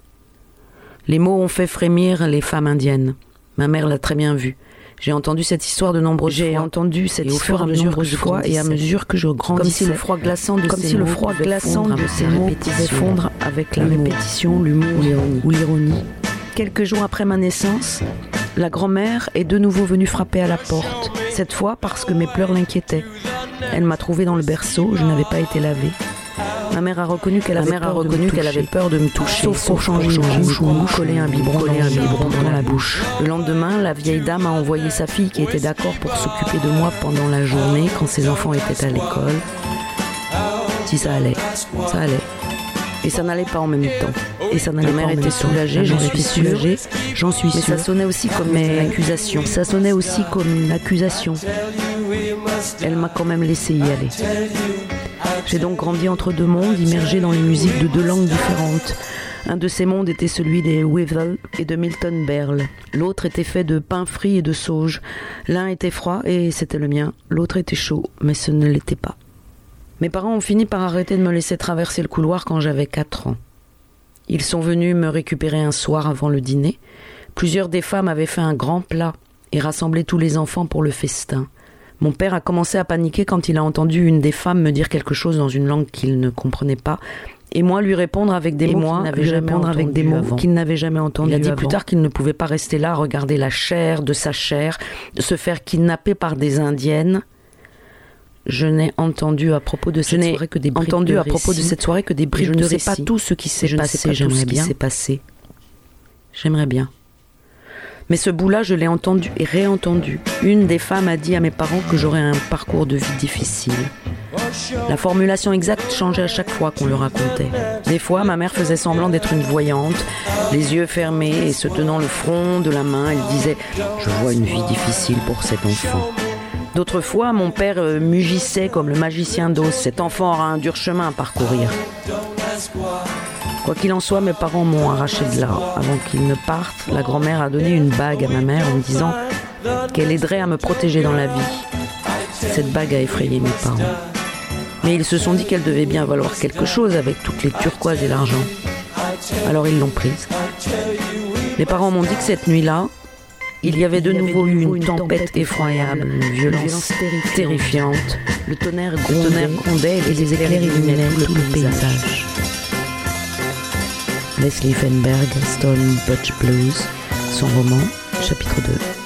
Les mots ont fait frémir les femmes indiennes. Ma mère l'a très bien vu. J'ai entendu cette histoire de nombreuses fois. J'ai entendu cette Et au histoire fur et à de mesure nombreuses que je fois et à grandissais. mesure que je grandissais, Comme si le froid glaçant de comme ces si le froid glaçant de avec ces la mots répétition. pouvait fondre avec la L'humour. répétition, l'humour Ou l'ironie. ou l'ironie. Quelques jours après ma naissance, la grand-mère est de nouveau venue frapper à la porte. Cette fois parce que mes pleurs l'inquiétaient. Elle m'a trouvé dans le berceau, je n'avais pas été lavée. Ma mère a reconnu qu'elle avait, mère a peur de me reconnu qu'elle toucher. avait peur de me toucher, sauf pour changer une couche ou coller un biberon, coller dans, un biberon dans la bouche. Le lendemain, la vieille dame a envoyé sa fille qui était d'accord pour s'occuper de moi pendant la journée quand ses enfants étaient à l'école. Si ça allait, ça allait. Et ça n'allait pas en même temps. Et ça n'allait Ma pas mère en même était soulagée, j'en suis soulagée, j'en suis Mais sûre. ça sonnait aussi comme Mais une accusation. Ça sonnait aussi comme une accusation. Elle m'a quand même laissé y aller. J'ai donc grandi entre deux mondes, immergé dans les musiques de deux langues différentes. Un de ces mondes était celui des Weevil et de Milton Berle. L'autre était fait de pain frit et de sauge. L'un était froid et c'était le mien. L'autre était chaud, mais ce ne l'était pas. Mes parents ont fini par arrêter de me laisser traverser le couloir quand j'avais 4 ans. Ils sont venus me récupérer un soir avant le dîner. Plusieurs des femmes avaient fait un grand plat et rassemblé tous les enfants pour le festin. Mon père a commencé à paniquer quand il a entendu une des femmes me dire quelque chose dans une langue qu'il ne comprenait pas, et moi lui répondre avec des Et mots qu'il n'avait jamais avec entendus des mots avant. qu'il n'avait jamais entendu. Il a dit avant. plus tard qu'il ne pouvait pas rester là regarder la chair de sa chair, se faire kidnapper par des indiennes. Je n'ai entendu à propos de cette soirée que des entendu de à propos de récits. cette soirée que des bribes je de ne sais récits. pas tout ce qui passé, j'aimerais bien. s'est passé. J'aimerais bien. Mais ce bout-là, je l'ai entendu et réentendu. Une des femmes a dit à mes parents que j'aurais un parcours de vie difficile. La formulation exacte changeait à chaque fois qu'on le racontait. Des fois, ma mère faisait semblant d'être une voyante, les yeux fermés et se tenant le front de la main, elle disait Je vois une vie difficile pour cet enfant. D'autres fois, mon père euh, mugissait comme le magicien d'Oz. Cet enfant aura un dur chemin à parcourir. Quoi qu'il en soit, mes parents m'ont arraché de là. Avant qu'ils ne partent, la grand-mère a donné une bague à ma mère en me disant qu'elle aiderait à me protéger dans la vie. Cette bague a effrayé mes parents. Mais ils se sont dit qu'elle devait bien valoir quelque chose avec toutes les turquoises et l'argent. Alors ils l'ont prise. Mes parents m'ont dit que cette nuit-là, il y avait de nouveau eu une tempête effroyable, une violence terrifiante. Le tonnerre grondait, et les éclairs illuminaient tout le paysage. Leslie Fenberg, Stone Butch Blues, son roman, chapitre 2.